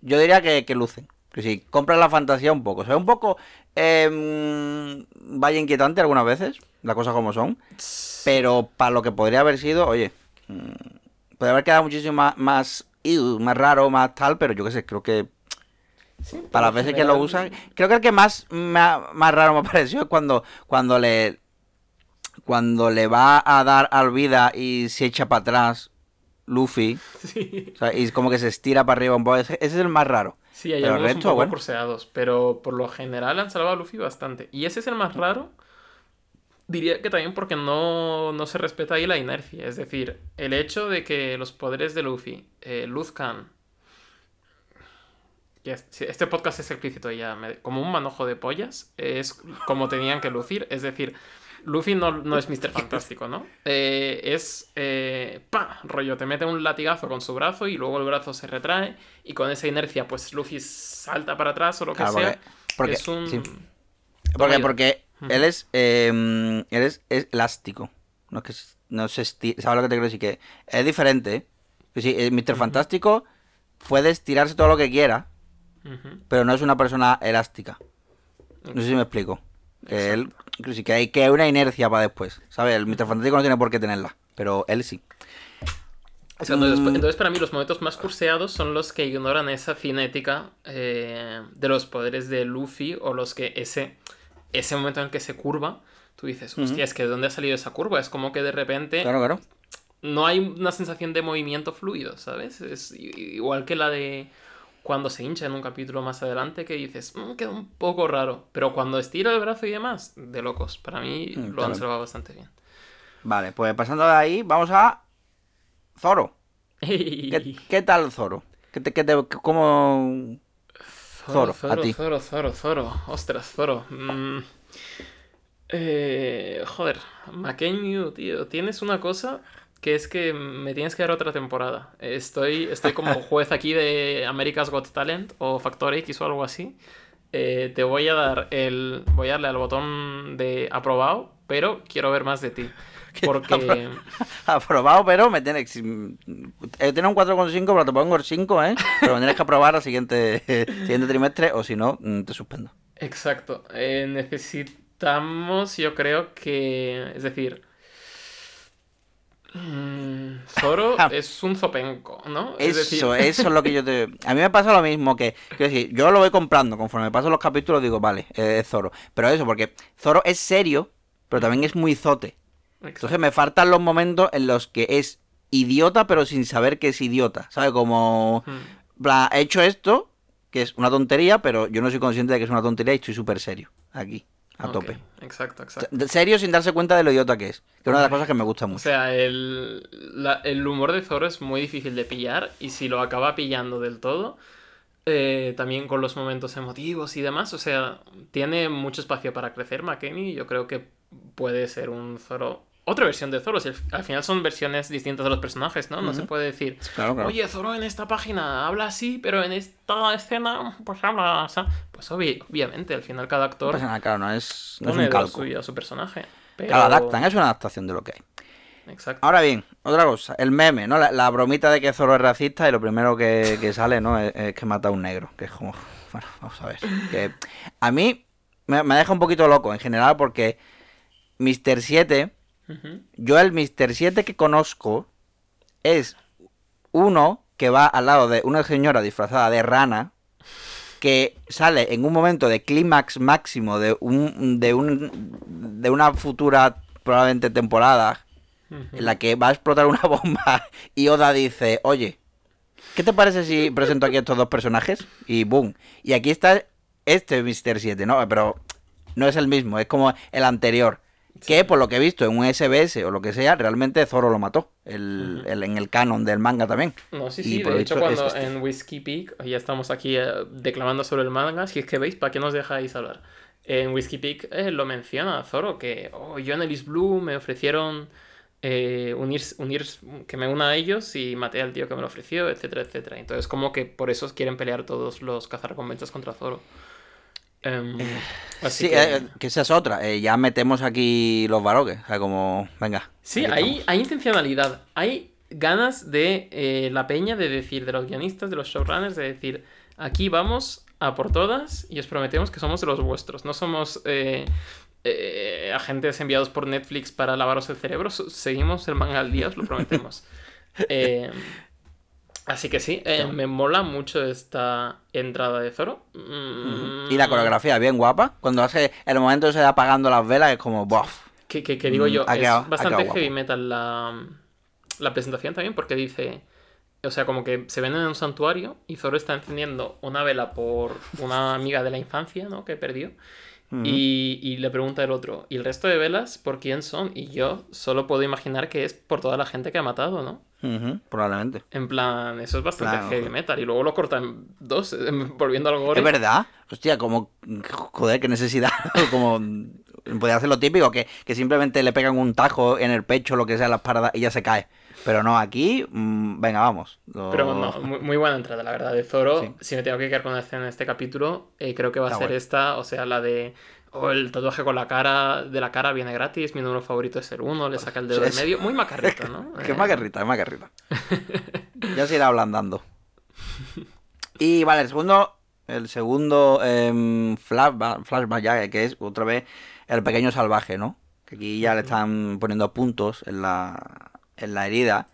yo diría que, que lucen. Que sí, compran la fantasía un poco. Se ve un poco eh, vaya inquietante algunas veces, las cosas como son. Pero para lo que podría haber sido, oye, mm, podría haber quedado muchísimo más, más, más raro, más tal, pero yo qué sé, creo que sí, para las veces que lo usan, creo que el que más, más raro me ha parecido es cuando, cuando le cuando le va a dar al vida y se echa para atrás Luffy, Sí. o sea, y como que se estira para arriba un poco, ese, ese es el más raro. Sí, hay Pero algunos un resto, poco bueno. curseados, pero por lo general han salvado a Luffy bastante. Y ese es el más raro. Diría que también porque no, no se respeta ahí la inercia. Es decir, el hecho de que los poderes de Luffy eh, luzcan. Este podcast es explícito ya. me- como un manojo de pollas. Es como tenían que lucir. Es decir, Luffy no, no es Mr. Fantástico, ¿no? Eh, es. Eh, ¡Pa! Rollo, te mete un latigazo con su brazo y luego el brazo se retrae. Y con esa inercia, pues Luffy salta para atrás o lo que Claro, sea. porque- porque- es un. sí. Toma Porque, porque él es, eh, él es, es elástico. No que no se esti- ¿Sabes lo que te quiero decir? Que es diferente. Que sí, el Mr. Fantástico puede estirarse todo lo que quiera, Pero no es una persona elástica. No sé si me explico. Que él, que sí, que hay que hay una inercia para después. ¿Sabes? El Mr. Fantástico no tiene por qué tenerla, pero él sí. Entonces, Mm. entonces, para mí los momentos más curseados son los que ignoran esa cinética eh, de los poderes de Luffy o los que ese, ese momento en el que se curva, tú dices, hostia, es que ¿de dónde ha salido esa curva? Es como que de repente Claro, claro. no hay una sensación de movimiento fluido, ¿sabes? Es igual que la de cuando se hincha en un capítulo más adelante que dices, "Mm, queda un poco raro, pero cuando estira el brazo y demás, de locos. Para mí Mm, lo han salvado bastante bien. Vale, pues pasando de ahí, vamos a Zoro. ¿Qué, qué tal Zoro? ¿Qué te, qué te- cómo... Zoro, a Zoro, ti. Zoro, Zoro, Zoro. Ostras, Zoro. Mm. Eh, joder, Makenyu, tío. Tienes una cosa que es que me tienes que dar otra temporada. Estoy, estoy como juez aquí de America's Got Talent o Factor X o algo así. Eh, te voy a dar el. Voy a darle al botón de aprobado, pero quiero ver más de ti. Porque. Aprobado, pero me tienes. Eh, tiene un 4,5, pero te pongo el 5, ¿eh? Pero me tienes que aprobar al siguiente, siguiente trimestre, o si no, mm, te suspendo. Exacto. Eh, necesitamos, yo creo que. Es decir. Mm, Zoro es un zopenco, ¿no? Es Eso, decir, eso es lo que yo te. A mí me pasa lo mismo que. Quiero decir, yo lo voy comprando conforme paso los capítulos, digo, vale, eh, es Zoro. Pero eso, porque Zoro es serio, pero también es muy zote. Entonces me faltan los momentos en los que es idiota, pero sin saber que es idiota. ¿Sabes? Como. Mm, bla, he hecho esto, que es una tontería, pero yo no soy consciente de que es una tontería y estoy súper serio. Aquí, a tope. Exacto, exacto. Serio sin darse cuenta de lo idiota que es. Que es una de las cosas que me gusta O mucho. sea, el, la- el humor de Zoro es muy difícil de pillar y si lo acaba pillando del todo, eh, también con los momentos emotivos y demás, o sea, tiene mucho espacio para crecer McKenny y yo creo que puede ser un Zoro... Otra versión de Zoro, al, al final son versiones distintas de los personajes, ¿no? No se puede decir, Claro, claro. oye, Zoro en esta página habla así, pero en esta escena pues habla así. Pues obvi- obviamente, al final cada actor pasa nada, claro, no es, no es un calco. suyo a su personaje. Pero... Claro, adaptan, es una adaptación de lo que hay. Exacto. Ahora bien, otra cosa, el meme, ¿no? La, la bromita de que Zoro es racista y lo primero que, que sale, ¿no? Es, es que mata a un negro. Que es como, bueno, vamos a ver. Que a mí me, me deja un poquito loco en general porque Mr. 7, Yo el Mr. 7 que conozco es uno que va al lado de una señora disfrazada de rana que sale en un momento de clímax máximo de un de un de una futura probablemente temporada en la que va a explotar una bomba y Oda dice, oye, ¿qué te parece si presento aquí a estos dos personajes? Y boom. Y aquí está este Mr. 7, ¿no? Pero no es el mismo, es como el anterior. Que por lo que he visto en un SBS o lo que sea, realmente Zoro lo mató. El, el- en el canon del manga también. No, sí, Y sí, por de hecho dicho, es cuando este. en Whiskey Peak, ya estamos aquí eh, declamando sobre el manga, si es que veis, ¿para qué nos dejáis hablar? En Whiskey Peak eh, lo menciona Zoro, que oh, yo en el East Blue me ofrecieron eh, unir, unir, que me una a ellos y maté al tío que me lo ofreció, etcétera, etcétera. Entonces como que por eso quieren pelear todos los cazarrecompensas contra Zoro. Em, así Sí, que... eh, que esa es otra. eh, ya metemos aquí los baroques. O sea, como, venga. Sí, hay, hay intencionalidad. Hay ganas de eh, la peña, de decir, de los guionistas, de los showrunners, de decir, aquí vamos a por todas y os prometemos que somos de los vuestros. No somos agentes enviados por Netflix para lavaros el cerebro. Seguimos el manga al día, os lo prometemos. Así que sí, eh, me mola mucho esta entrada de Zoro. Mm, Y la coreografía bien guapa. Cuando hace el momento ese de apagando las velas es como, bof. Que, que- que digo Mm, yo, es quedado- bastante heavy metal la, la presentación también, porque dice. O sea, como que se ven en un santuario y Zoro está encendiendo una vela por una amiga de la infancia, ¿no? Que perdió. y, y le pregunta el otro, ¿y el resto de velas por quién son? Y yo solo puedo imaginar que es por toda la gente que ha matado, ¿no? Probablemente. En plan, eso es bastante Claro. heavy metal. Y luego lo cortan dos, eh, volviendo al gore. Es verdad. Hostia, como. Joder, qué necesidad. como. Podría hacer lo típico, que, que simplemente le pegan un tajo en el pecho, lo que sea, en la espalda y ya se cae. Pero no, aquí. mm, venga, vamos. Lo- Pero no, muy, muy buena entrada, la verdad, de Zoro. Sí. Si me tengo que quedar con escena en este capítulo, eh, creo que va a Está ser esta, o sea, la de. O el tatuaje con la cara de la cara viene gratis, mi número favorito es el 1, le saca el dedo Sí, del sí. medio. Muy macarrito, ¿no? Que Eh, es macarrita, es macarrita. ya se irá ablandando. Y vale, el segundo. El segundo em, flashback, flashback ya, que es otra vez el pequeño salvaje, ¿no? Que aquí ya le están poniendo puntos en la, en la herida.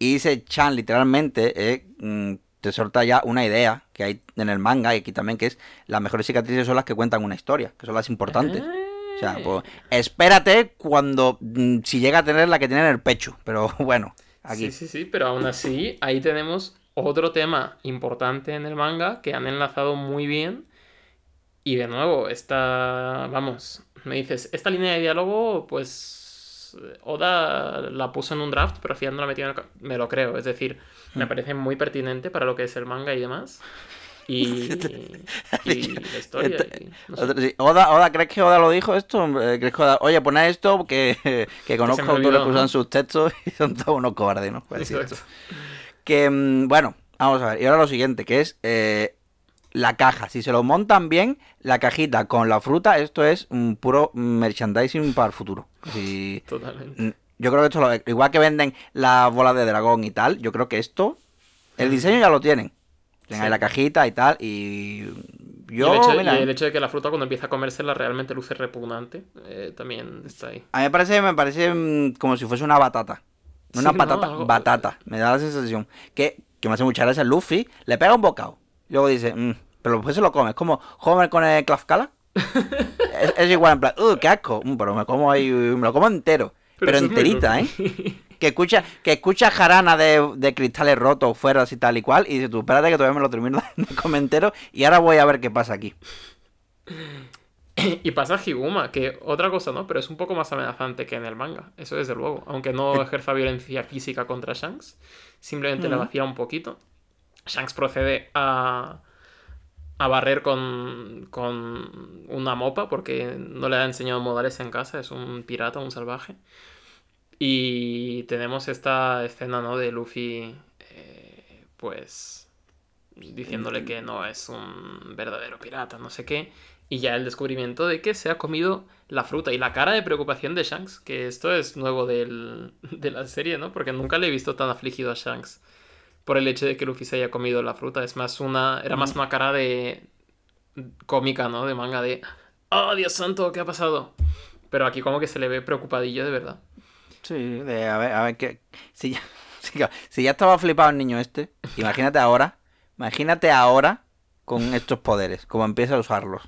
Y dice Chan literalmente, eh, mm, te solta ya una idea que hay en el manga y aquí también, que es las mejores cicatrices son las que cuentan una historia, que son las importantes. O sea, eh, pues, espérate cuando mm, si llega a tener la que tiene en el pecho. Pero bueno, aquí. Sí, sí, sí, pero aún así, ahí tenemos otro tema importante en el manga que han enlazado muy bien. Y de nuevo, esta, vamos, me dices, esta línea de diálogo, pues Oda la puso en un draft, pero al final no la metió en el... Me lo creo, es decir, me parece muy pertinente para lo que es el manga y demás. Y, y la historia. y no sé. Otro- sí. Oda, Oda, ¿crees que Oda lo dijo esto? Eh, ¿Crees que Oda, oye, poné esto que, que conozco me autores que usan sus textos y son todos unos cobardes, ¿no? Pues. Que, mm, bueno, vamos a ver. Y ahora lo siguiente, que es eh, la caja. Si se lo montan bien, la cajita con la fruta, esto es un puro merchandising para el futuro. Si- Totalmente. Yo creo que esto, lo, igual que venden las bolas de dragón y tal, yo creo que esto, el diseño ya lo tienen. Tienen ahí la cajita y tal, y Y yo, el, hecho, mira, y el hecho de que la fruta cuando empieza a comérsela realmente luce repugnante, eh, también está ahí. a mí me parece, me parece mm, como si fuese una batata. Una Sí, ¿no? patata, Algo- batata. Me da la sensación. Que, que me hace mucha gracia Luffy, le pega un bocado. Y luego dice, "Mm", pero después se lo come. Es como Homer con el Klafkala. es, es igual, en plan, ¡uh, qué asco! Mm, pero me como ahí, me lo como entero. Pero, enterita, ¿eh? Que escucha, que escucha jarana de, de cristales rotos fuera así tal y cual. Y dice, tú, espérate que todavía me lo termino de comer entero. Y ahora voy a ver qué pasa aquí. Y pasa a Higuma, que otra cosa, ¿no? Pero es un poco más amenazante que en el manga, eso desde luego. Aunque no ejerza violencia física contra Shanks, simplemente le Ujú. vacía un poquito. Shanks procede a, a barrer con, con una mopa, porque no le ha enseñado modales en casa, es un pirata, un salvaje. Y tenemos esta escena, ¿no? De Luffy, eh, pues, diciéndole que no es un verdadero pirata, no sé qué. Y ya el descubrimiento de que se ha comido la fruta y la cara de preocupación de Shanks, que esto es nuevo del- de la serie, ¿no? Porque nunca le he visto tan afligido a Shanks por el hecho de que Luffy se haya comido la fruta. Es más una, era más una cara de cómica, ¿no? De manga de, oh Dios santo, ¿qué ha pasado? Pero aquí como que se le ve preocupadillo de verdad. Sí, de a ver, a ver qué. Si ya, si ya- estaba flipado el niño este, imagínate ahora. Imagínate ahora con estos poderes, como empieza a usarlos.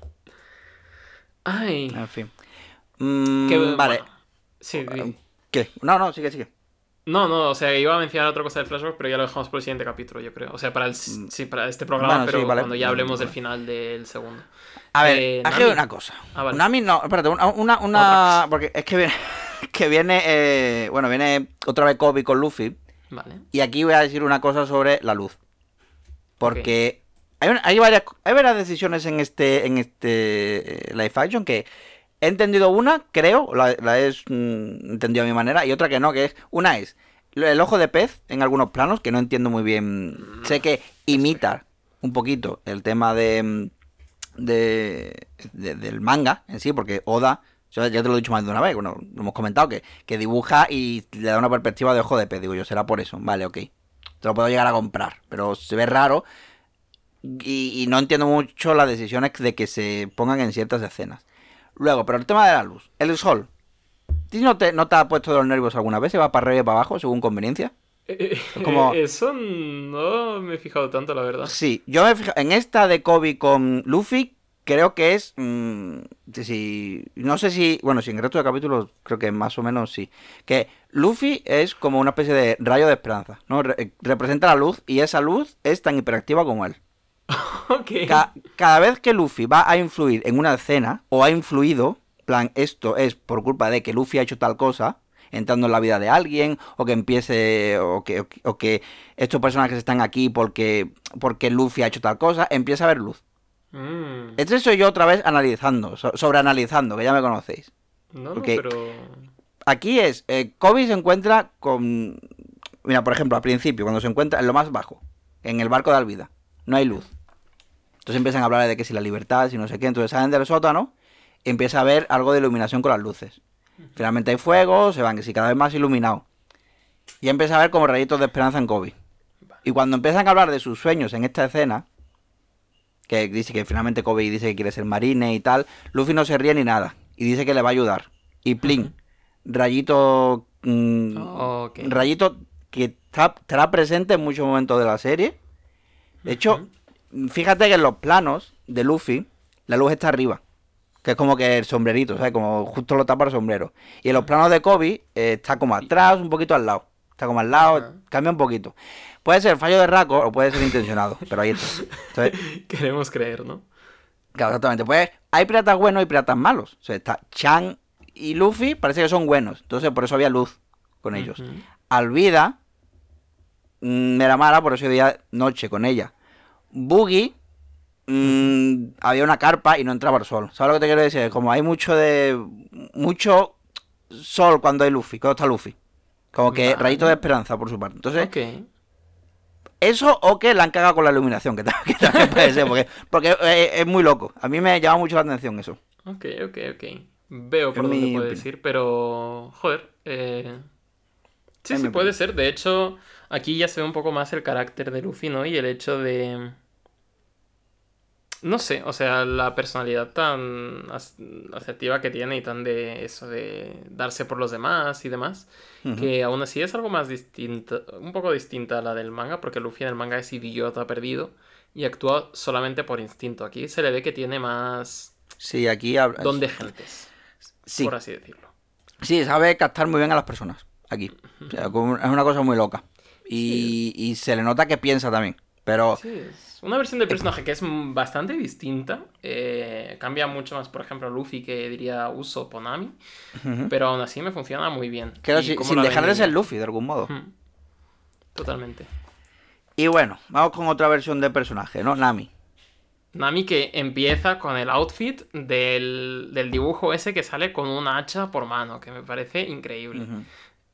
Ay, En fin. Mm, qué vale. bueno. Sí, di. ¿Qué? No, no, sigue, sigue. No, no, o sea, iba a mencionar otra cosa del flashback, pero ya lo dejamos por el siguiente capítulo, yo creo. O sea, para el, sí, para este programa, Mm. Sí, pero vale. cuando ya Vale, hablemos del final del segundo. A ver, Eh, aquí hay una cosa. Ah, vale. Nami no, espérate, una, una, una porque es que viene, que viene, eh, bueno, viene otra vez Kobe con Luffy Vale. y aquí voy a decir una cosa sobre la luz, porque hay, hay varias, hay varias decisiones en este, en este eh, live action que he entendido una, creo, la, la he mm, entendido a mi manera y otra que no, que es una es el ojo de pez en algunos planos que no entiendo muy bien, sé que imita un poquito el tema de mm, de, de- del manga en sí, porque Oda, yo ya te lo he dicho más de una vez, bueno, lo hemos comentado, que, que dibuja y le da una perspectiva de ojo de pez, digo yo, será por eso, vale, ok. Te lo puedo llegar a comprar, pero se ve raro y, y no entiendo mucho las decisiones de que se pongan en ciertas escenas. Luego, pero el tema de la luz, el sol. ¿Ti no te, no te ha puesto de los nervios alguna vez? ¿Se va para arriba y para abajo según conveniencia? Eh, como- eh, Eso no me he fijado tanto, la verdad. Sí, yo me he fijado, en esta de Kobe con Luffy, creo que es, mm, sí, sí, no sé si, bueno, si en el resto de capítulos creo que más o menos sí, que Luffy es como una especie de rayo de esperanza, ¿no? Re- eh, representa la luz y esa luz es tan hiperactiva como él. Ok. Ca- cada vez que Luffy va a influir en una escena, o ha influido, plan, esto es por culpa de que Luffy ha hecho tal cosa, entrando en la vida de alguien, o que empiece, o que, o que- o que estos personajes están aquí porque, porque Luffy ha hecho tal cosa, empieza a haber luz. Mm, Este soy yo otra vez analizando, so- sobreanalizando, que ya me conocéis. no, pero... Aquí es, eh, Kobe se encuentra con... Mira, por ejemplo, al principio, cuando se encuentra en lo más bajo, en el barco de Alvida, no hay luz. Entonces empiezan a hablar de que si la libertad, si no sé qué, entonces salen del sótano empieza a haber algo de iluminación con las luces. Finalmente hay fuego, se van, que si cada vez más iluminado. Y empieza a ver como rayitos de esperanza en Kobe. Y cuando empiezan a hablar de sus sueños en esta escena, que dice que finalmente Kobe dice que quiere ser marine y tal, Luffy no se ríe ni nada. Y dice que le va a ayudar. Y plin, rayito... mm, Ok. Rayito que está- estará presente en muchos momentos de la serie. De hecho, fíjate que en los planos de Luffy, la luz está arriba. Que es como que el sombrerito, ¿sabes? Como justo lo tapa el sombrero. Y en los planos de Kobe eh, está como atrás, un poquito al lado. Está como al lado, cambia un poquito. Puede ser fallo de Raco o puede ser intencionado, pero ahí está. Entonces, Queremos creer, ¿no? Claro, exactamente. Pues hay piratas buenos y piratas malos. O sea, está Chan y Luffy parece que son buenos. Entonces por eso había luz con ellos. Alvida mm, era mala, por eso había noche con ella. Boogie mm, había una carpa y no entraba el sol. ¿Sabes lo que te quiero decir? Como hay mucho de. mucho sol cuando hay Luffy, cuando está Luffy. Como que Vale. rayito de esperanza por su parte. Entonces, Ok. eso o que la han cagado con la iluminación, que también, que también puede ser, porque, porque eh, es muy loco. A mí me llama mucho la atención eso. Ok, ok, ok. Veo por Es dónde puede decir, pero... Joder, eh, Sí, sí, puede ser. De hecho, aquí ya se ve un poco más el carácter de Luffy, ¿no? Y el hecho de... No sé, o sea, la personalidad tan as- asertiva que tiene y tan de eso de darse por los demás y demás, que aún así es algo más distinta, un poco distinta a la del manga, porque Luffy en el manga es idiota perdido y actúa solamente por instinto. Aquí se le ve que tiene más Sí, aquí habla- don de gentes, sí, por así decirlo. sí, sabe captar muy bien a las personas. Aquí. O sea, como- es una cosa muy loca. Y, y se le nota que piensa también. Pero Sí, es una versión del personaje que es bastante distinta. eh, cambia mucho más, por ejemplo, Luffy que diría Uso Ponami. Ujú. Pero aún así me funciona muy bien. Claro, si- sin la dejar de ven- ser Luffy, de algún modo. Totalmente. Y bueno, vamos con otra versión de personaje, ¿no? Nami. Nami que empieza con el outfit del, del dibujo ese que sale con un hacha por mano, que me parece increíble.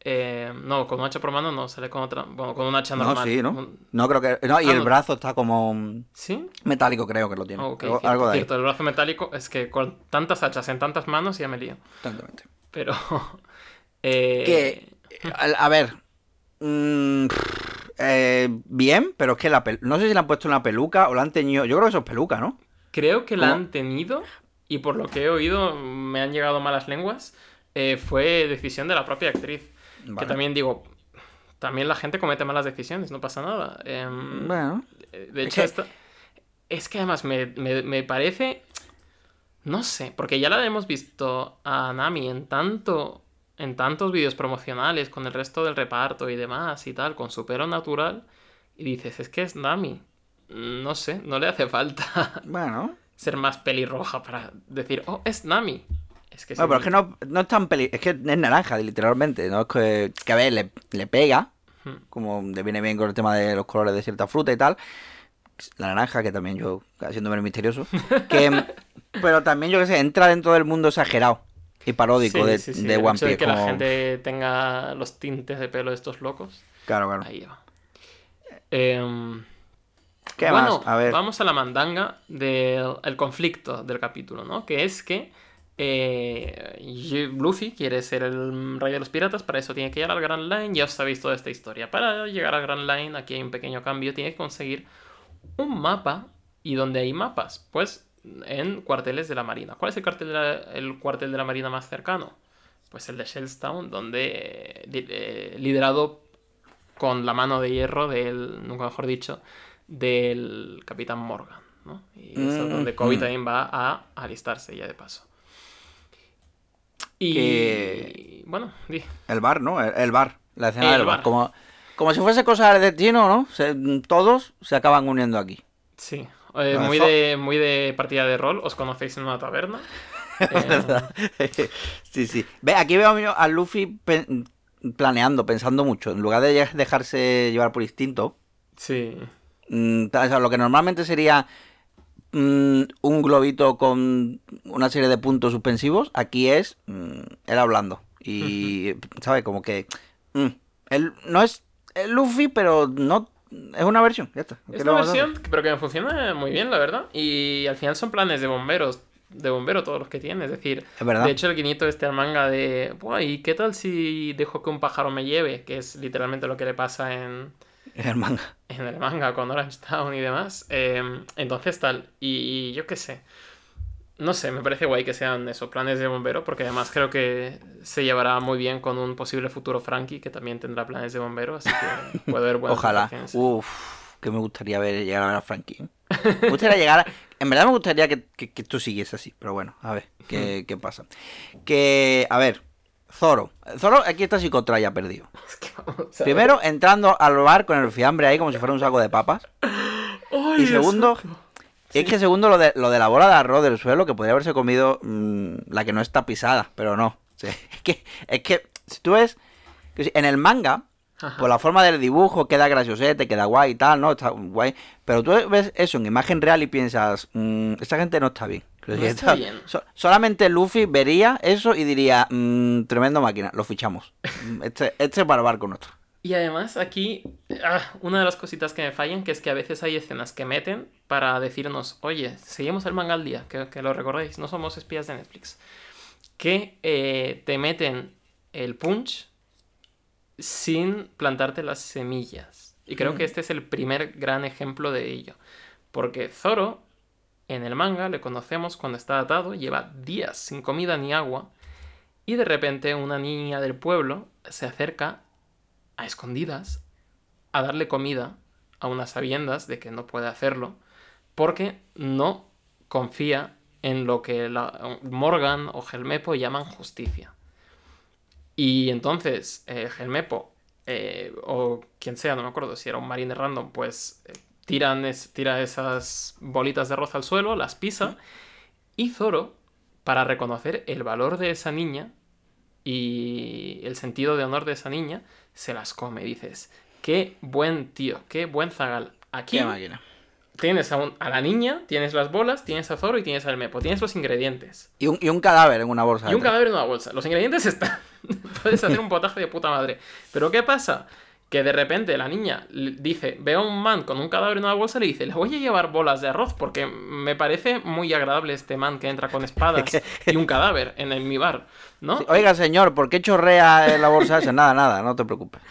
Eh, no, con un hacha por mano no, sale con otra. Bueno, con un hacha No, normal. sí, ¿no? No, creo que. No, y Ah, el no. brazo está como ¿Sí? metálico, creo que lo tiene. Ah, Algo- cierto, algo de ahí. cierto, el brazo metálico es que con tantas hachas en tantas manos ya me lío. Exactamente. Pero. eh, Que, a, a ver. mm, eh, bien, pero es que la pel- no sé si le han puesto una peluca o la han teñido. Yo creo que eso es peluca, ¿no? Creo que la ¿Cómo? han tenido, y por lo que he oído, me han llegado malas lenguas. eh, fue decisión de la propia actriz. Que también digo. También la gente comete malas decisiones, no pasa nada. Em, Bueno. De Es hecho, que- esta- es que además me, me- me parece. No sé, porque ya la hemos visto a Nami en tanto. En tantos vídeos promocionales con el resto del reparto y demás y tal, con su pelo natural. Y dices, es que es Nami. No sé, no le hace falta Bueno. ser más pelirroja para decir, oh, es Nami. Es que No, sí. pero es que no, no es tan peli... Es que es naranja, literalmente. No es que, que a ver, le, le pega. Hmm. Como le viene bien con el tema de los colores de cierta fruta y tal. La naranja, que también yo, haciéndome el misterioso. Que, pero también, yo qué sé, entra dentro del mundo exagerado y paródico Sí, de, sí, de One hecho de Piece. que la gente tenga los tintes de pelo de estos locos. Claro, claro. Ahí va. Em, ¿Qué bueno, más? A ver. vamos a la mandanga del el conflicto del capítulo, ¿no? Que es que eh, Luffy quiere ser el rey de los piratas, para eso tiene que llegar al Grand Line, ya os sabéis toda esta historia. Para llegar al Grand Line, aquí hay un pequeño cambio, tiene que conseguir un mapa. ¿Y dónde hay mapas? Pues en cuarteles de la Marina. ¿Cuál es el, cuartel de la, el cuartel de la Marina más cercano? Pues el de Shellstown, donde eh, eh, liderado con la mano de hierro del, nunca mejor dicho, del Capitán Morgan, ¿no? Y es Mm, donde Kobe mm. también va a alistarse ya de paso. Y Que- bueno. El bar, ¿no? El, el bar. La escena El del bar. bar. Como, como si fuese cosa del destino, ¿no? Se- todos se acaban uniendo aquí. Sí, eh, de muy, de, muy de partida de rol, os conocéis en una taberna. Eh, sí, sí. Ve, aquí veo a Luffy pe- planeando, pensando mucho. En lugar de dejarse llevar por instinto, sí, mm, o sea, lo que normalmente sería mm, un globito con una serie de puntos suspensivos, aquí es mm, él hablando. Y, ¿sabes? Como que... mm, él no es el Luffy, pero no... Es una versión, ya está. ¿Qué Es una versión, pero que me funciona muy bien, la verdad. Y al final son planes de bomberos, de bombero todos los que tiene. Es decir, Es de hecho el guiñito este al manga de, "Buah, ¿y qué tal si dejo que un pájaro me lleve? Que es literalmente lo que le pasa en, El manga. En el manga con Orange Town y demás. Eh, entonces tal, y, yo qué sé. No sé, me parece guay que sean esos planes de bombero, porque además creo que se llevará muy bien con un posible futuro Frankie, que también tendrá planes de bombero, así que puede haber buenas Ojalá. Uf, que me gustaría ver llegar a ver a Frankie. ¿eh? Me gustaría llegar a- En verdad me gustaría que, que, que tú sigues así, pero bueno, a ver, ¿qué, qué pasa? Que, a ver, Zoro. Zoro aquí está psicotraya perdido. Es que vamos a ver. Primero, entrando al bar con el fiambre ahí como si fuera un saco de papas. Ay, Y segundo, es que segundo lo de, lo de la bola de arroz del suelo, que podría haberse comido mm, la que no está pisada, pero no. Sí, Es que, es que si tú ves, en el manga, Ajá. por la forma del dibujo queda graciosete, queda guay y tal, ¿no? Está guay. Pero tú ves eso en imagen real y piensas, mm, esta gente no está bien. No Sí, está bien. so- solamente Luffy vería eso y diría, mm, tremendo máquina, lo fichamos. Este, este es para barco nuestro. Y además aquí, ah, una de las cositas que me fallan, que es que a veces hay escenas que meten para decirnos, oye, seguimos el manga al día, que, que lo recordéis, no somos espías de Netflix. Que eh, te meten el punch sin plantarte las semillas. Y creo que este es el primer gran ejemplo de ello. Porque Zoro, en el manga, le conocemos cuando está atado, lleva días sin comida ni agua, y de repente una niña del pueblo se acerca a escondidas a darle comida a unas sabiendas de que no puede hacerlo, porque no confía en lo que Morgan o Gelmepo llaman justicia. Y entonces eh, Gelmepo, eh, o quien sea, no me acuerdo si era un marine random, pues eh, tiran tira esas bolitas de arroz al suelo, las pisa, y Zoro, para reconocer el valor de esa niña y el sentido de honor de esa niña, se las come. Dices, qué buen tío, qué buen zagal. Aquí tienes a, la niña, tienes las bolas, tienes a Zoro y tienes al Mepo. Tienes los ingredientes. Y un, cadáver en una bolsa. Y un cadáver en una bolsa. Los ingredientes están. Puedes hacer un potaje de puta madre. Pero ¿qué pasa? Que de repente la niña dice, ve a un man con un cadáver en una bolsa y le dice, le voy a llevar bolas de arroz porque me parece muy agradable este man que entra con espadas y un cadáver en mi bar, ¿no? Oiga, señor, ¿por qué chorrea la bolsa esa? Nada, nada, no te preocupes.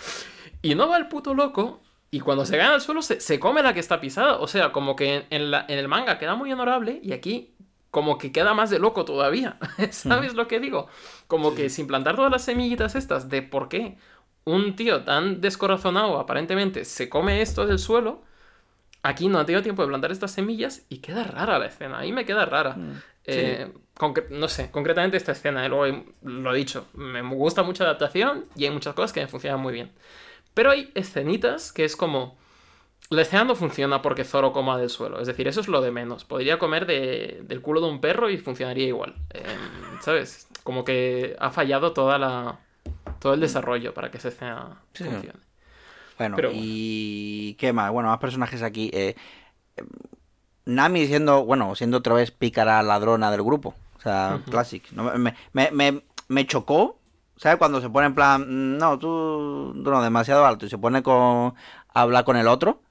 Y no va el puto loco y cuando se gana al suelo se, come la que está pisada. O sea, como que en, la, en, el manga queda muy honorable y aquí como que queda más de loco todavía. ¿Sabes lo que digo? Como que sin plantar todas las semillitas estas de por qué un tío tan descorazonado aparentemente se come esto del suelo, aquí no ha tenido tiempo de plantar estas semillas y queda rara la escena. Ahí me queda rara. Mm. Eh, no sé, concretamente esta escena, eh, luego lo he dicho, me gusta mucho la adaptación y hay muchas cosas que me funcionan muy bien. Pero hay escenitas que es como... La escena no funciona porque Zoro coma del suelo. Es decir, eso es lo de menos. Podría comer del culo de un perro y funcionaría igual. Em, ¿Sabes? Como que ha fallado toda la, todo el desarrollo para que esa escena funcione. Bueno, y ¿qué más? Bueno, más personajes aquí. Eh, Nami siendo, bueno, siendo otra vez pícara ladrona del grupo. O sea, Classic. me, me, me, chocó ¿Sabes? Cuando se pone en plan, no, tú, no, demasiado alto y se pone con hablar con el otro.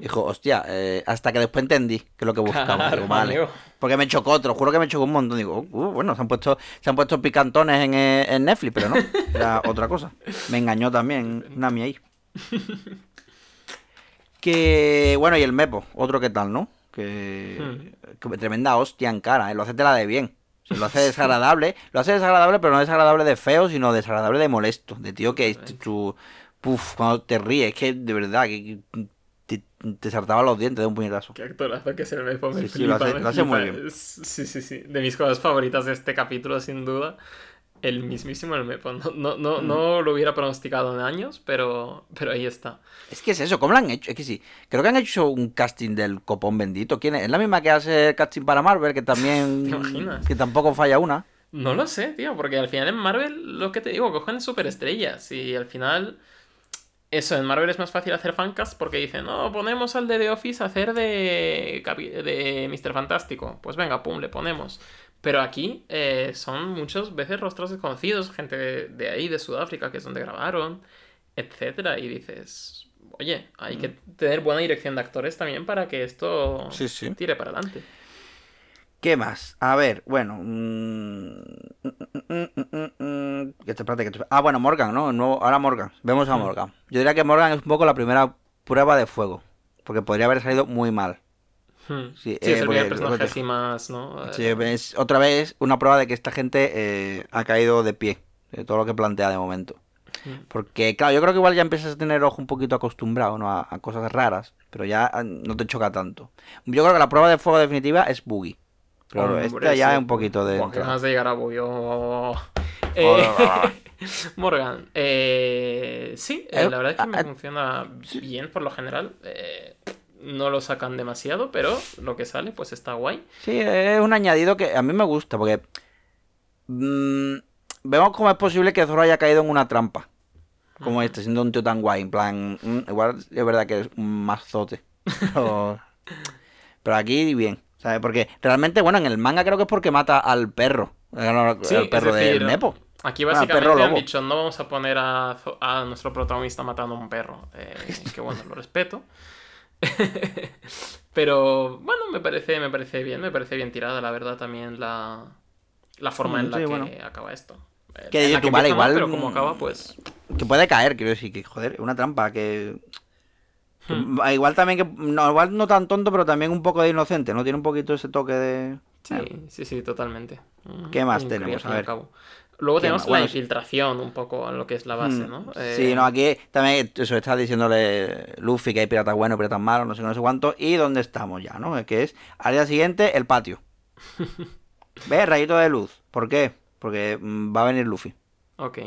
Dijo, hostia, eh, hasta que después entendí que es lo que buscaba. vale. Porque me chocó otro, juro que me chocó un montón. Digo, uh, bueno, se han puesto se han puesto picantones en, eh, en Netflix, pero no, era otra cosa. Me engañó también Nami ahí. que, bueno, y el Mepo, otro que tal, ¿no? Que, que tremenda hostia en cara, ¿eh? lo hace tela de bien lo hace desagradable. Lo hace desagradable, pero no desagradable de feo, sino desagradable de molesto. De tío que tu. Puf, cuando te ríes, es que de verdad, que te, te saltaba los dientes de un puñetazo. Qué actorazo que se me pone. Sí, sí, lo hace, muy bien. Sí, sí, sí. De mis cosas favoritas de este capítulo, sin duda el mismísimo el Mepo. No, no, mm. no, lo hubiera pronosticado en años, pero, pero ahí está. Es que es eso, ¿cómo lo han hecho? Es que sí, creo que han hecho un casting del copón bendito. ¿Quién es? ¿Es la misma que hace casting para Marvel, que también... Que tampoco falla una. No lo sé, tío, porque al final en Marvel, lo que te digo, cogen superestrellas y al final... Eso, en Marvel es más fácil hacer fancast porque dicen, no, ponemos al de The Office a hacer de, de Mr. Fantástico. Pues venga, pum, le ponemos. Pero aquí eh, son muchas veces rostros desconocidos, gente de, ahí, de Sudáfrica, que es donde grabaron, etcétera. Y dices, oye, hay que mm. tener buena dirección de actores también para que esto tire para adelante. ¿Qué más? A ver, bueno. Mm, mm, ah, bueno, Morgan, ¿no? ahora Morgan. Vemos a Morgan. Yo diría que Morgan es un poco la primera prueba de fuego. Porque podría haber salido muy mal. Hmm. Sí, es el primer personaje así más, ¿no? Sí, es otra vez una prueba de que esta gente eh, ha caído de pie, de todo lo que plantea de momento. Hmm. Porque, claro, yo creo que igual ya empiezas a tener ojo un poquito acostumbrado ¿no? a, cosas raras, pero ya ah, no te choca tanto. Yo creo que la prueba de fuego definitiva es Boogie. Pero esta ya es un poquito de. Porque más de llegar a Boogie. Oh. Eh, Morgan, eh, sí, la verdad es que me funciona bien por lo general no lo sacan demasiado, pero lo que sale pues está guay. Sí, es un añadido que a mí me gusta porque mm, vemos cómo es posible que Zoro haya caído en una trampa. Como este, siendo un tío tan guay. En plan, mm, igual es verdad que es un mazote. Pero, pero aquí bien. ¿sabes? Porque realmente, bueno, en el manga creo que es porque mata al perro. El perro del Nepo. Aquí básicamente han dicho, no vamos a poner a, a, nuestro protagonista matando a un perro. Eh, que bueno, lo respeto. Pero bueno, me parece, me parece bien, me parece bien tirada, la verdad, también la, la forma en la que acaba esto. Que, vale, igual. pero como acaba, pues. que puede caer, quiero decir, que joder, una trampa que... que Hmm. Igual también que... No, igual no tan tonto, pero también un poco de inocente, ¿no? Tiene un poquito ese toque de... Sí, sí, sí, totalmente. Mm, ¿Qué más tenemos? A ver. Luego ¿Qué tenemos la infiltración un poco en lo que es la base, Mm, ¿no? Sí, Eh, no, aquí también eso está diciéndole Luffy que hay piratas buenos, piratas malos, no sé no sé cuánto. Y dónde estamos ya, ¿no? Que es al día siguiente el patio. ¿Ves? Rayito de luz. ¿Por qué? Porque mm, va a venir Luffy. Ok.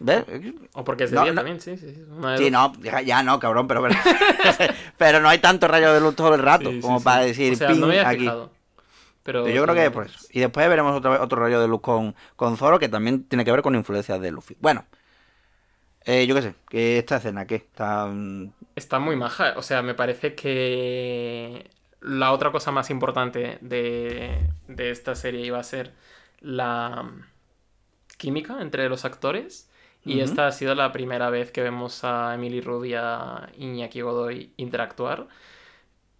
¿Ves? O porque es de No, día no. también, sí, sí. sí, Sí, no, ya, no, cabrón, pero, pero, pero no hay tanto rayo de luz todo el rato sí, como sí. para decir O sea, ping no me había aquí. fijado. Pero Yo creo que por eso. Y después veremos otra vez otro rayo de luz con, con Zoro que también tiene que ver con influencias de Luffy. Bueno, eh, yo qué sé, que esta escena, ¿qué? Está, mm, Está muy maja. O sea, me parece que la otra cosa más importante de, de esta serie iba a ser la química entre los actores. Y esta ha sido la primera vez que vemos a Emily Rudd y a Iñaki Godoy interactuar.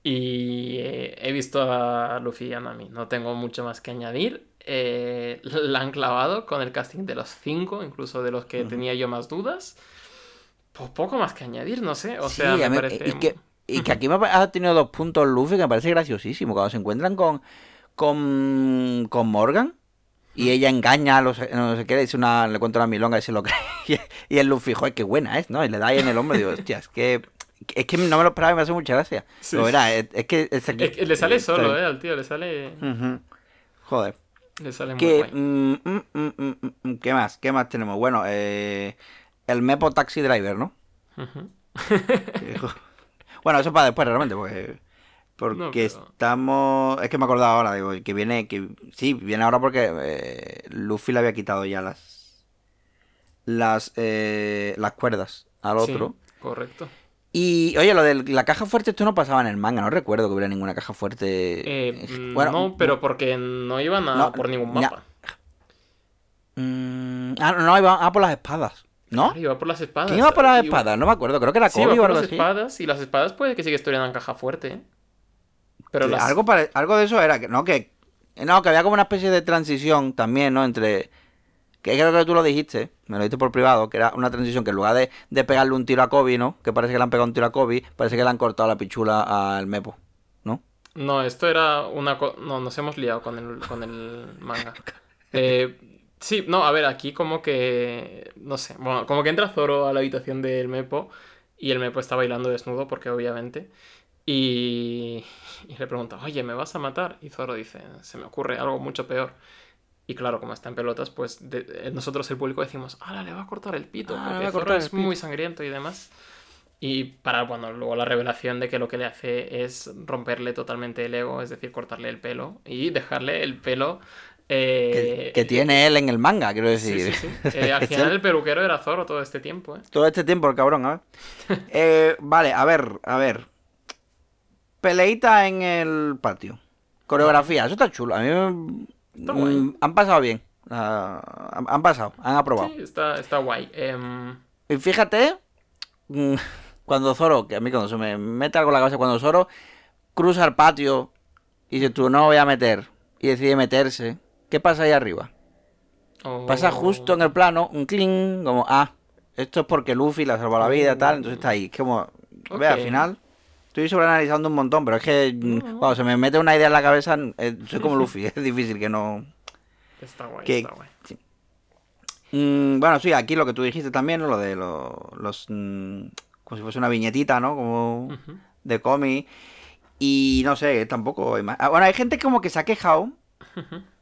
Y eh, he visto a Luffy y a Nami. No tengo mucho más que añadir. Eh, la han clavado con el casting de los cinco, incluso de los que tenía yo más dudas. Pues poco más que añadir, no sé. O sea, Sí, me a mí- parece. y, que, y que aquí me ha tenido dos puntos Luffy que me parece graciosísimo. Cuando se encuentran con, con, con Morgan y ella engaña a los. No sé qué, le, dice una, le cuenta una milonga y se lo cree. Y, el Luffy, joder, qué buena es, ¿no? Y le da ahí en el hombro y digo, hostia, es que. Es que no me lo esperaba y me hace mucha gracia. Sí, verá, es, es que. es aquí- Es que le sale solo, eh, al tío, le sale. Joder. Le sale muy ¿Qué, guay. mm, mm, mm, ¿Qué más? ¿Qué más tenemos? Bueno, eh, el Mepo Taxi Driver, ¿no? Bueno, eso para después realmente, porque, porque No, pero- estamos... Es que me he acordado ahora, digo, que viene... que Sí, viene ahora porque eh, Luffy le había quitado ya las... Las, eh, las cuerdas al Sí, otro. correcto. Y, oye, lo de la caja fuerte, esto no pasaba en el manga, no recuerdo que hubiera ninguna caja fuerte. Eh, Eh, bueno, no, pero porque no iban a no, por ningún mapa. mm, ah, no, iba ah, por las espadas, ¿no? Claro, iba por las espadas. ¿Quién iba por las espadas? No me acuerdo, creo que era Sí, iba Kobe o por algo las así. espadas. Y las espadas puede que sí que estuvieran en caja fuerte, ¿eh? Pero Sí, las... algo, pare- algo de eso era, que no, que no, que había como una especie de transición también, ¿no? Entre, que creo que tú lo dijiste, me lo dijiste por privado, que era una transición que en lugar de, de pegarle un tiro a Kobe, ¿no? Que parece que le han pegado un tiro a Kobe, parece que le han cortado la pichula al Mepo, ¿no? No, esto era una co- No, nos hemos liado con el, con el manga. Eh, sí, no, a ver, aquí como que... No sé, bueno, como que entra Zoro a la habitación del Mepo y el Mepo está bailando desnudo porque obviamente... Y, y le pregunta, oye, ¿me vas a matar? Y Zoro dice, se me ocurre algo mucho peor. Y claro, como está en pelotas, pues de- eh, nosotros el público decimos, ¡Hala, le va a cortar el pito! Ah, porque va a cortar el es pito". muy sangriento y demás. Y para, bueno, luego la revelación de que lo que le hace es romperle totalmente el ego, es decir, cortarle el pelo y dejarle el pelo... Que, eh, que tiene él en el manga, quiero decir. sí, sí. Eh, al final el peluquero era Zoro todo este tiempo, ¿eh? Todo este tiempo el cabrón, a ver. Eh, vale, a ver, a ver. Peleita en el patio. Coreografía, eso está chulo. A mí mm, han pasado bien. Ah, han, han pasado, han aprobado. Sí, está, está guay. Em, Y fíjate, mm, cuando Zoro, que a mí cuando se me mete algo en la cabeza, cuando Zoro cruza el patio y dice tú no voy a meter y decide meterse, ¿qué pasa ahí arriba? Pasa justo en el plano, un cling, como, ah, esto es porque Luffy le ha salvado la vida, tal, entonces está ahí. Es como, ve, al final, estoy sobreanalizando un montón, pero es que mm, cuando se me mete una idea en la cabeza, eh, soy como Luffy, es difícil que no... Está guay, que- está guay. Mm, bueno, sí, aquí lo que tú dijiste también, ¿no? lo de lo- los... mm, como si fuese una viñetita, ¿no? Como de cómic. Y no sé, tampoco hay más. Ah, Bueno, hay gente como que se ha quejado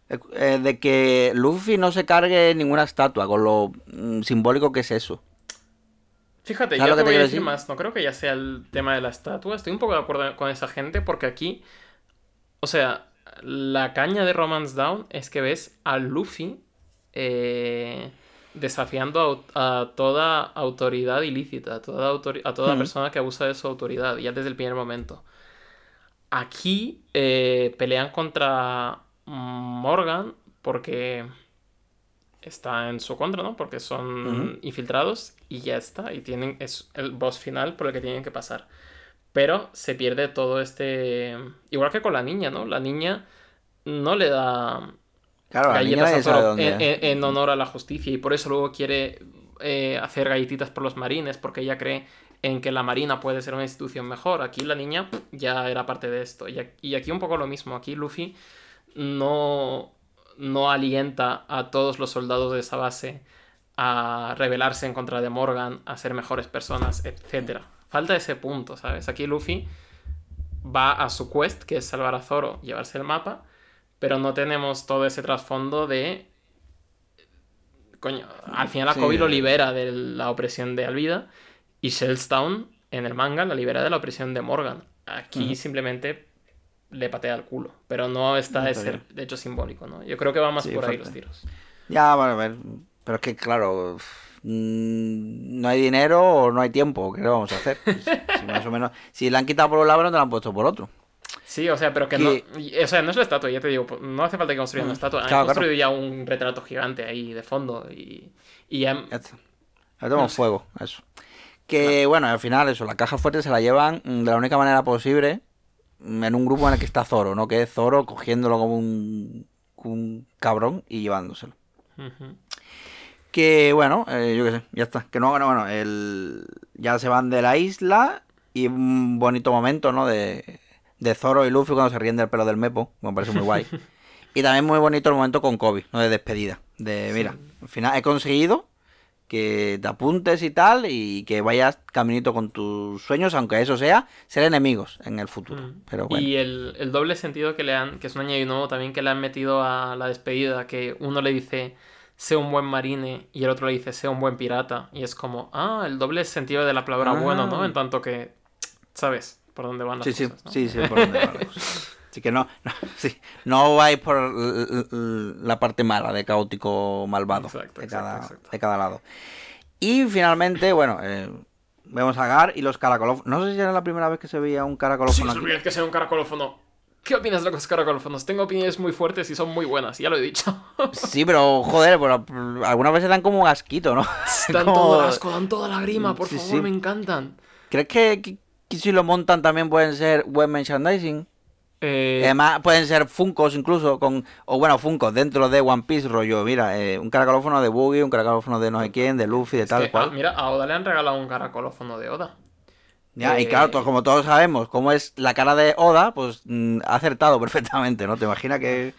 eh, eh, de que Luffy no se cargue ninguna estatua, con lo mm, simbólico que es eso. Fíjate, ¿Sabes yo te te voy a decir decir? más. No creo que ya sea el tema de la estatua. Estoy un poco de acuerdo con esa gente porque aquí, o sea, la caña de Romance Down es que ves a Luffy eh, desafiando a, a toda autoridad ilícita, a toda, autori- a toda persona que abusa de su autoridad, ya desde el primer momento. Aquí eh, pelean contra Morgan porque está en su contra, ¿no? Porque son infiltrados y ya está. Y tienen, es el boss final por el que tienen que pasar. Pero se pierde todo este... Igual que con la niña, ¿no? La niña no le da Claro, galletas a en honor a la justicia y por eso luego quiere eh, hacer galletitas por los marines porque ella cree en que la marina puede ser una institución mejor. Aquí la niña ya era parte de esto. Y aquí un poco lo mismo. Aquí Luffy no, no alienta a todos los soldados de esa base a rebelarse en contra de Morgan, a ser mejores personas, etc. Falta ese punto, ¿sabes? Aquí Luffy va a su quest, que es salvar a Zoro, llevarse el mapa, pero no tenemos todo ese trasfondo de... Coño, al final a Kobe lo libera de la opresión de Alvida y Shellstown en el manga la libera de la opresión de Morgan. Aquí simplemente le patea el culo, pero no está ese de hecho simbólico, ¿no? Yo creo que va más por ahí los tiros. Ya, bueno, a ver, pero es que claro, mm, no hay dinero o no hay tiempo, ¿qué le vamos a hacer? si más o menos, si le han quitado por un lado, no te lo han puesto por otro. Sí, o sea, pero que, no. O sea, no es la estatua, ya te digo, no hace falta que construyan una mm, estatua. han construido ya un retrato gigante ahí de fondo y, y ya. ya tenemos fuego, eso. Que bueno, al final, eso, la caja fuerte se la llevan de la única manera posible en un grupo en el que está Zoro, ¿no? Que es Zoro cogiéndolo como un, un cabrón y llevándoselo. Que bueno, eh, yo qué sé, ya está. Que no, bueno, bueno, el, ya se van de la isla y un bonito momento, ¿no? De, de Zoro y Luffy cuando se ríen del pelo del Mepo, me parece muy guay. y también muy bonito el momento con Kobe, ¿no? De despedida. De, mira, al final he conseguido que te apuntes y tal y que vayas caminito con tus sueños, aunque eso sea ser enemigos en el futuro. Mm. Pero Y el, doble sentido que le han, que es un añadido nuevo también que le han metido a la despedida, que uno le dice sea un buen marine y el otro le dice sea un buen pirata y es como, ah, el doble sentido de la palabra bueno, ¿no? Ah. En tanto que, ¿sabes? Por dónde van las sí, cosas. Sí, sí, sí, por dónde van las cosas. Así que no, no, sí, no vais por la parte mala de caótico malvado de, cada, lado. Y finalmente, bueno, eh, vemos a Gar y los caracolófonos. No sé si era la primera vez que se veía un caracolófono. Sí, es que sea un caracolófono. ¿Qué opinas de los caracolófonos? Tengo opiniones muy fuertes y son muy buenas, ya lo he dicho. sí, pero joder, algunas veces dan como asquito, ¿no? Dan todo asco, dan toda la grima, por favor, me encantan. ¿Crees que, que, si lo montan también pueden ser web merchandising? Eh, Además, pueden ser Funcos incluso, con o bueno, Funcos dentro de One Piece, rollo, mira, eh, un caracolófono de Boogie, un caracolófono de no sé quién, de Luffy, de tal cual. Ah, mira, a Oda le han regalado un caracolófono de Oda. Ya, y claro, eh, como todos sabemos cómo es la cara de Oda, pues mm, ha acertado perfectamente, ¿no? Te imaginas que,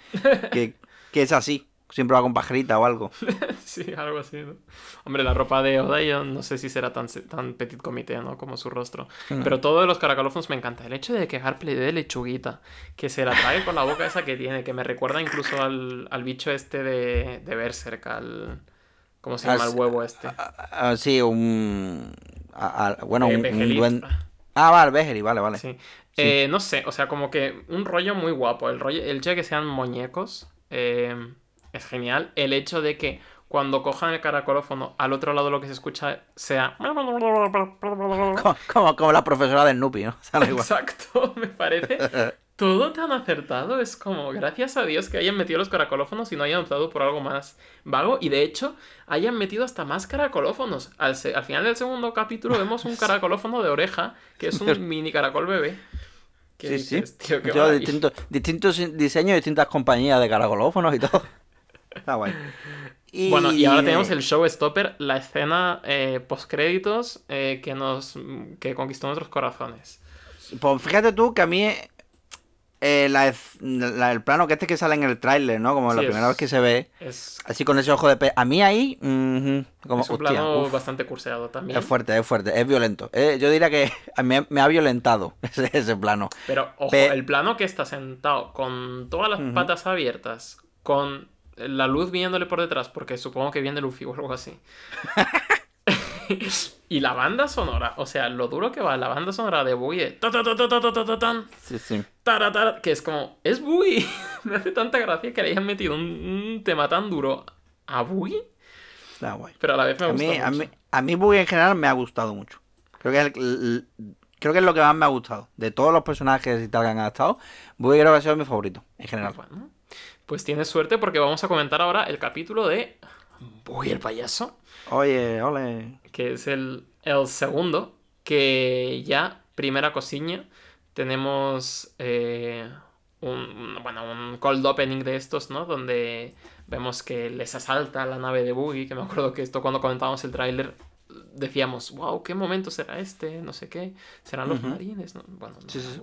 que es así siempre va con pajarita o algo. sí, algo así, ¿no? Hombre, la ropa de Oda yo no sé si será tan, tan petit comité, ¿no? Como su rostro. Hmm. Pero todo de los caracolófonos me encanta. El hecho de que Harpley de lechuguita, que se la trae con la boca esa que tiene, que me recuerda incluso al, al bicho este de, de Berserk, al... ¿Cómo se llama el huevo este? sí, un... bueno, un, buen... Ah, vale, vale, vale. Sí. Eh, no sé, o sea, como que un rollo muy guapo. El rollo, el hecho de que sean muñecos. Eh, es genial el hecho de que cuando cojan el caracolófono, al otro lado lo que se escucha sea... Como, como, la profesora del Nupi, ¿no? Exacto, me parece todo tan acertado. Es como, gracias a Dios que hayan metido los caracolófonos y no hayan optado por algo más vago. Y de hecho, hayan metido hasta más caracolófonos. Al, al final del segundo capítulo vemos un caracolófono de oreja, que es un mini caracol bebé. Sí, sí. distintos, distintos diseños, distintas compañías de caracolófonos y todo. Está guay. Bueno, y ahora tenemos el showstopper, la escena eh, postcréditos eh, que nos que conquistó nuestros corazones. Pues fíjate tú que a mí eh, el plano que este que sale en el tráiler, ¿no? Como la primera vez que se ve, así con ese ojo de pe... A mí ahí, como, es un plano bastante curseado también. Es fuerte, es fuerte, es violento. Eh, yo diría que me, me ha violentado ese, plano. Pero, ojo, el plano que está sentado con todas las patas abiertas, con la luz viéndole por detrás, porque supongo que viene Luffy o algo así. y la banda sonora, o sea, lo duro que va la banda sonora de Boogie, sí, sí. que es como, es Boogie. Me hace tanta gracia que le hayan metido un, tema tan duro a Boogie. Está guay. Pero a la vez me ha gustado. A mí, a mí Boogie en general me ha gustado mucho. Creo que es creo que es lo que más me ha gustado. De todos los personajes y tal que han estado, Boogie creo que ha sido mi favorito, en general. Bueno, pues tienes suerte porque vamos a comentar ahora el capítulo de Voy el payaso. Oye, ole. Que es el, segundo. Que ya, primera cosilla, tenemos eh, un, bueno, un cold opening de estos, ¿no? Donde vemos que les asalta la nave de Boogie, que me acuerdo que esto cuando comentábamos el tráiler decíamos, wow, ¿qué momento será este? No sé qué. ¿Serán los marines? bueno, no sí, sí.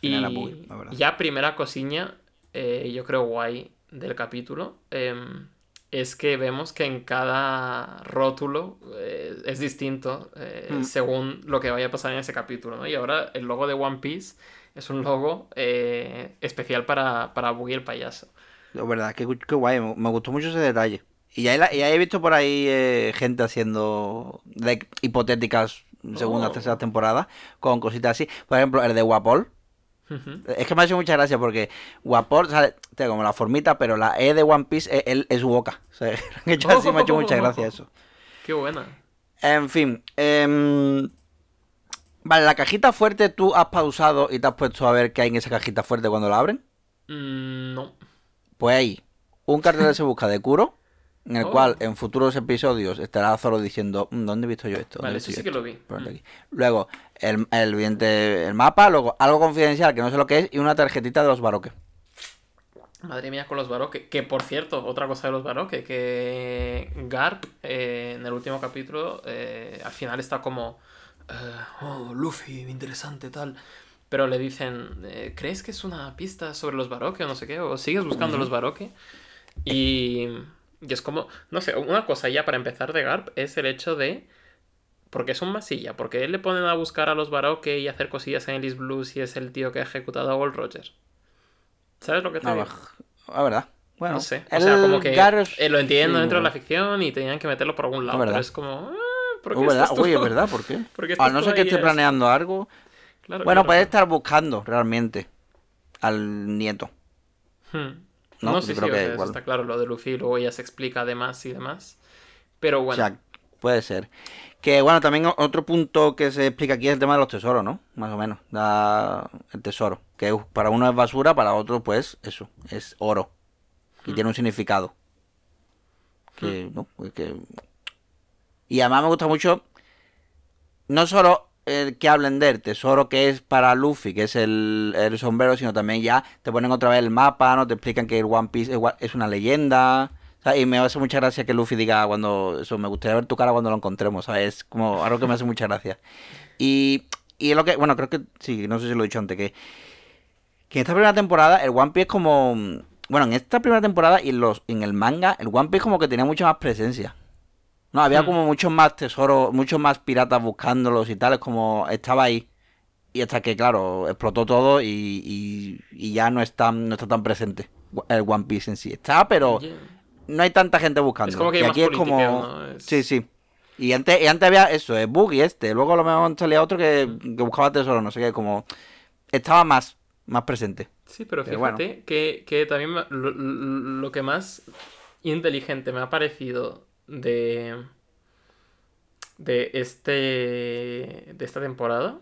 y ya primera cosilla, eh, yo creo guay del capítulo, em, es que vemos que en cada rótulo eh, es distinto eh, mm. según lo que vaya a pasar en ese capítulo, ¿no? Y ahora el logo de One Piece es un logo especial para, para Boogie el payaso. La verdad, qué, qué guay, me gustó mucho ese detalle. Y ya, he visto por ahí gente haciendo hipotéticas segunda, oh. tercera temporada con cositas así. Por ejemplo, el de Es que me ha hecho mucha gracia porque Guapol sale como la formita, pero la E de One Piece es, su boca. O sea, así me ha hecho mucha gracia eso. Qué buena. En fin. Em, vale, la cajita fuerte tú has pausado y te has puesto a ver qué hay en esa cajita fuerte cuando la abren. Mm, no. Pues ahí, un cartel se busca de Kuro en el oh. cual en futuros episodios estará Zoro diciendo, mm, ¿dónde he visto yo esto? Vale, eso sí que lo vi. Mm. Luego, el, el, el mapa, luego algo confidencial que no sé lo que es, y una tarjetita de los baroques. Madre mía con los baroques. Que por cierto, otra cosa de los baroques, que Garp eh, en el último capítulo eh, al final está como, eh, oh, Luffy, interesante tal. Pero le dicen, ¿crees que es una pista sobre los baroques o no sé qué? ¿O sigues buscando los baroques? Y y es como, no sé, una cosa ya para empezar de Garp es el hecho de. Porque es un masilla, porque él le ponen a buscar a los Baroque y hacer cosillas en Ellis Blues y es el tío que ha ejecutado a Gold Roger. ¿Sabes lo que te digo? La verdad. Bueno, no sé. O sea, como que eh, lo entiendo dentro de la ficción y tenían que meterlo por algún lado. Pero es como. Ah, ¿por qué verdad? Uy, es verdad, ¿por qué? A no ser que esté planeando algo. bueno, puede estar buscando realmente al nieto. Hmm. No, sí, sí, está claro lo de Luffy, luego ya se explica además y demás. Pero bueno. O sea, puede ser. Que bueno, también otro punto que se explica aquí es el tema de los tesoros, ¿no? Más o menos. el tesoro. Que para uno es basura, para otro, pues, eso, es oro. Y hmm. tiene un significado. Que, hmm. ¿no? Que... Y además me gusta mucho. No solo que hablen del tesoro que es para Luffy, que es el, sombrero, sino también ya te ponen otra vez el mapa, no te explican que el One Piece es, una leyenda. y me hace mucha gracia que Luffy diga cuando eso, me gustaría ver tu cara cuando lo encontremos, ¿sabes? Es como algo que me hace mucha gracia. Y, y lo que, bueno, creo que sí, no sé si lo he dicho antes, que, que en esta primera temporada el One Piece es como... Bueno, en esta primera temporada y los, en el manga, el One Piece como que tenía mucha más presencia. No, había hmm. como muchos más tesoros, muchos más piratas buscándolos y tal, es como estaba ahí. Y hasta que, claro, explotó todo y, y, ya no está, no está tan presente el One Piece en sí. Está, pero no hay tanta gente buscando. Es como que y aquí es como... Sí, sí. Y antes, y antes había eso, es Buggy este. Luego a lo mejor salía otro que, hmm. que buscaba tesoros, no sé qué, como... Estaba más, más presente. Sí, pero fíjate que, que, también lo, lo que más inteligente me ha parecido de, de, este, de esta temporada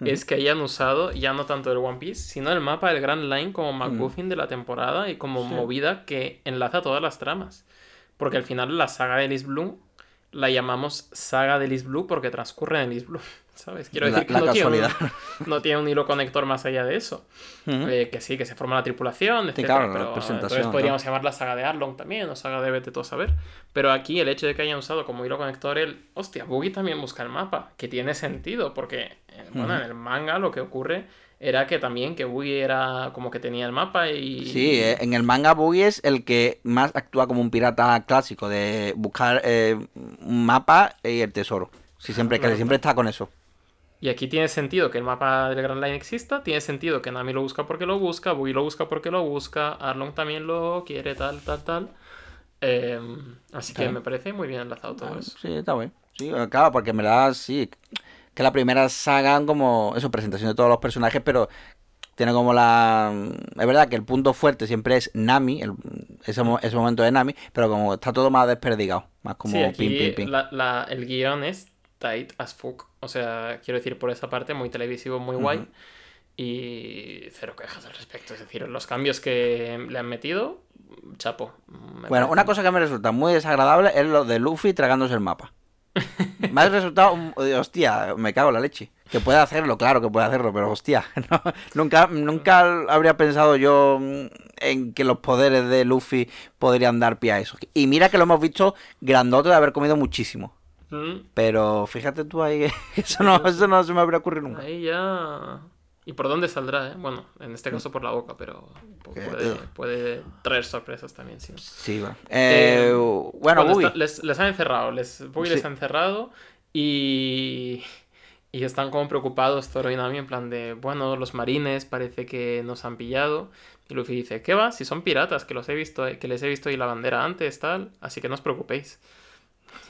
es que hayan usado ya no tanto el One Piece, sino el mapa del Grand Line como McGuffin de la temporada y como movida que enlaza todas las tramas. Porque al final la saga de Liz Blue la llamamos saga de Liz Blue porque transcurre en Liz Blue. ¿Sabes? Quiero decir que no tiene, un, no tiene, un, hilo conector más allá de eso. Eh, que sí, que se forma la tripulación, etc. pero, entonces podríamos llamar la saga de Arlong también, o saga de Vete todo saber. Pero aquí el hecho de que hayan usado como hilo conector el... Hostia, Boogie también busca el mapa, que tiene sentido, porque, eh, bueno, en el manga lo que ocurre era que también que Boogie era como que tenía el mapa y... Sí, eh, en el manga Boogie es el que más actúa como un pirata clásico, de buscar un mapa y el tesoro. Sí, siempre, que siempre está con eso. Y aquí tiene sentido que el mapa del Grand Line exista, tiene sentido que Nami lo busca porque lo busca, Bui lo busca porque lo busca, Arlong también lo quiere, tal, tal, tal. Em, así que me parece muy bien enlazado todo eso. Sí, está bien. Sí, claro, porque en verdad sí, que la primera saga como, eso, presentación de todos los personajes, pero tiene como la... Es verdad que el punto fuerte siempre es Nami, ese, momento de Nami, pero como está todo más desperdigado, más como sí, aquí el guion es tight as fuck. O sea, quiero decir, por esa parte, muy televisivo, muy guay. Y cero quejas al respecto. Es decir, los cambios que le han metido, chapo. Bueno, una cosa que me resulta muy desagradable es lo de Luffy tragándose el mapa. Me ha resultado, hostia, me cago en la leche. Que puede hacerlo, claro que puede hacerlo, pero hostia, no, nunca, nunca habría pensado yo mm, en que los poderes de Luffy podrían dar pie a eso. Y mira que lo hemos visto grandote de haber comido muchísimo. Mm, Pero fíjate tú ahí eso no, eso no se me habría ocurrido nunca. Ahí ya. ¿Y por dónde saldrá? eh? Bueno, en este caso por la boca, pero puede, puede traer sorpresas también, sí. Sí, va. Eh, Eh, bueno, está- les, les han encerrado, les, les Sí. ha encerrado y, y están como preocupados Zoro y Nami en plan de, bueno, los marines parece que nos han pillado. Y Luffy dice, ¿qué va? Si son piratas, que los he visto, que les he visto ahí la bandera antes, tal, así que no os preocupéis.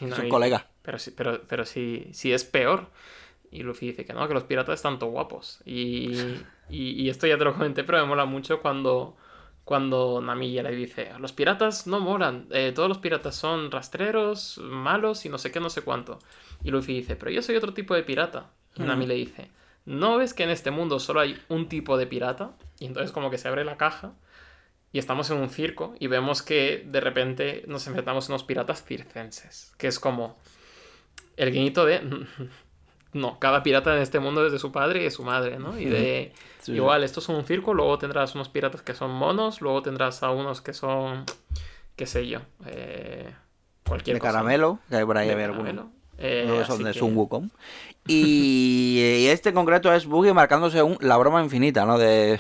Y Son Nami, colegas. Pero, sí- pero, pero si, si es peor. Y Luffy dice que no, que los piratas están todo guapos. Y, y, y esto ya te lo comenté, pero me mola mucho cuando, cuando Nami ya le dice, los piratas no molan, eh, todos los piratas son rastreros, malos y no sé qué, no sé cuánto. Y Luffy dice, pero yo soy otro tipo de pirata. Y Nami Mm. le dice, ¿no ves que en este mundo solo hay un tipo de pirata? Y entonces como que se abre la caja y estamos en un circo y vemos que de repente nos enfrentamos a unos piratas circenses, que es como el guiñito de... No, cada pirata en este mundo es de su padre y de su madre, ¿no? Y de... Sí. Igual, esto es un circo, luego tendrás unos piratas que son monos, luego tendrás a unos que son... qué sé yo. eh, cualquier de cosa. caramelo, que hay por ahí De caramelo. Eh, que son de que- Sun Wukong. Y, y este en concreto es Boogie marcándose un, la broma infinita, ¿no? De,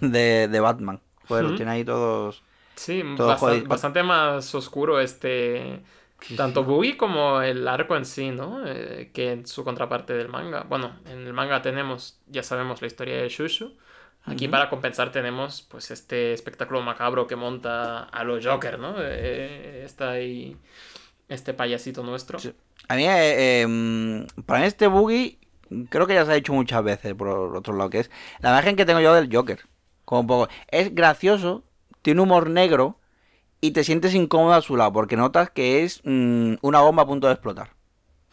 de, de Batman. Pues lo Ujú. tiene ahí todos. Sí, bastante más oscuro este... Tanto Boogie como el arco en sí, ¿no? Eh, que en su contraparte del manga. Bueno, en el manga tenemos, ya sabemos, la historia de Shushu. Aquí para compensar tenemos pues este espectáculo macabro que monta a los Joker, ¿no? Eh, está ahí este payasito nuestro. Sí. A mí, eh, eh, para mí este Boogie, creo que ya se ha dicho muchas veces, por otro lado, que es la imagen que tengo yo del Joker. Como un poco. Es gracioso, tiene humor negro y te sientes incómodo a su lado, porque notas que es mm, una bomba a punto de explotar.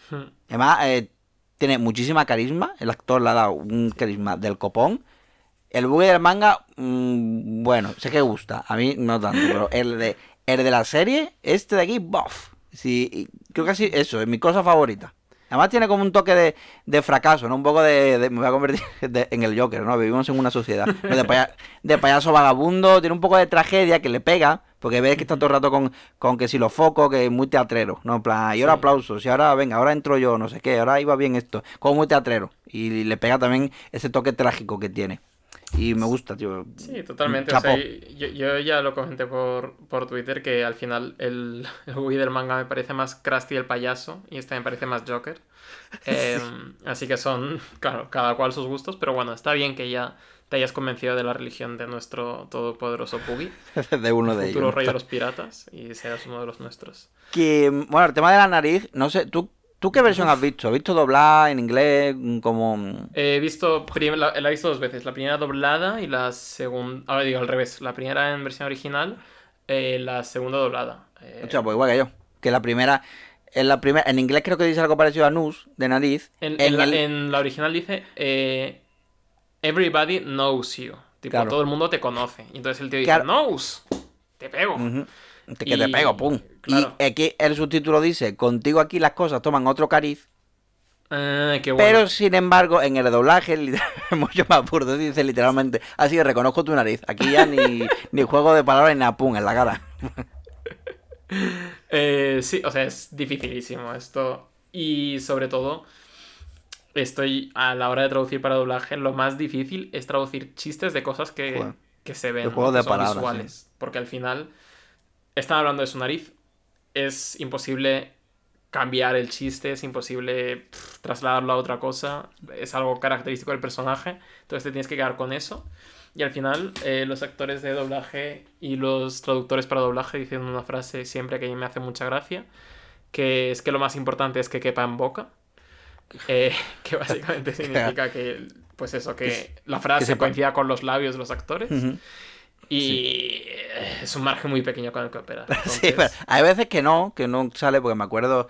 Hmm. Además, eh, tiene muchísima carisma. El actor le ha dado un carisma del copón. El buggy del manga, mm, bueno, sé que gusta. A mí no tanto, pero el de, el de la serie, este de aquí, bof. Sí, creo que así, eso, es mi cosa favorita. Además tiene como un toque de, de fracaso, ¿no? Un poco de, de- Me voy a convertir de- en el Joker, ¿no? Vivimos en una sociedad de, paya- de payaso vagabundo, tiene un poco de tragedia que le pega, porque ves que está todo el rato con, con que si los focos, que es muy teatrero, ¿no? En plan, y ahora Sí. aplausos, y ahora, venga, ahora entro yo, no sé qué, ahora iba bien esto, como muy teatrero. Y le pega también ese toque trágico que tiene. Y me gusta, tío. Sí, totalmente. O Chapo. sea, yo, yo ya lo comenté por, por Twitter que al final el, el Buggy del manga me parece más Krusty el payaso y este me parece más Joker. Eh, Así que son, claro, cada cual sus gustos, pero bueno, está bien que ya te hayas convencido de la religión de nuestro todopoderoso Buggy, de uno de futuro ellos. rey de los piratas, y seas uno de los nuestros. Que, bueno, el tema de la nariz, no sé, ¿tú, ¿tú qué versión has visto? ¿Has visto doblada en inglés? Como... He visto, la, la he visto dos veces, la primera doblada y la segunda, ahora digo al revés, la primera en versión original, eh, la segunda doblada. Eh, O sea, pues igual que yo. Que la primera... En la primera, en inglés creo que dice algo parecido a nus, de nariz. En, En en la, el- en la original dice eh, Everybody knows you. Tipo, Claro. todo el mundo te conoce. Y entonces el tío dice, Claro. knows. Te pego. Ujú. Que te Y- pego, pum. claro. Y aquí el subtítulo dice, contigo aquí las cosas toman otro cariz. Ah, qué bueno. Pero sin embargo, en el doblaje mucho más burdo. Dice literalmente, así reconozco tu nariz. Aquí ya ni, ni juego de palabras ni nada, pum, en la cara. Eh, sí, o sea, es dificilísimo esto. Y sobre todo, estoy a la hora de traducir para doblaje, lo más difícil es traducir chistes de cosas que, que se ven, visuales. Porque al final están hablando de su nariz. Es imposible cambiar el chiste, es imposible pff, trasladarlo a otra cosa. Es algo característico del personaje. Entonces te tienes que quedar con eso. Y al final, eh, los actores de doblaje y los traductores para doblaje dicen una frase siempre que a mí me hace mucha gracia, que es que lo más importante es que quepa en boca. Eh, que básicamente significa que, pues eso, que la frase sepa. coincida con los labios de los actores. Y es un margen muy pequeño con el que. Sí, pero hay veces que no, que no sale, porque me acuerdo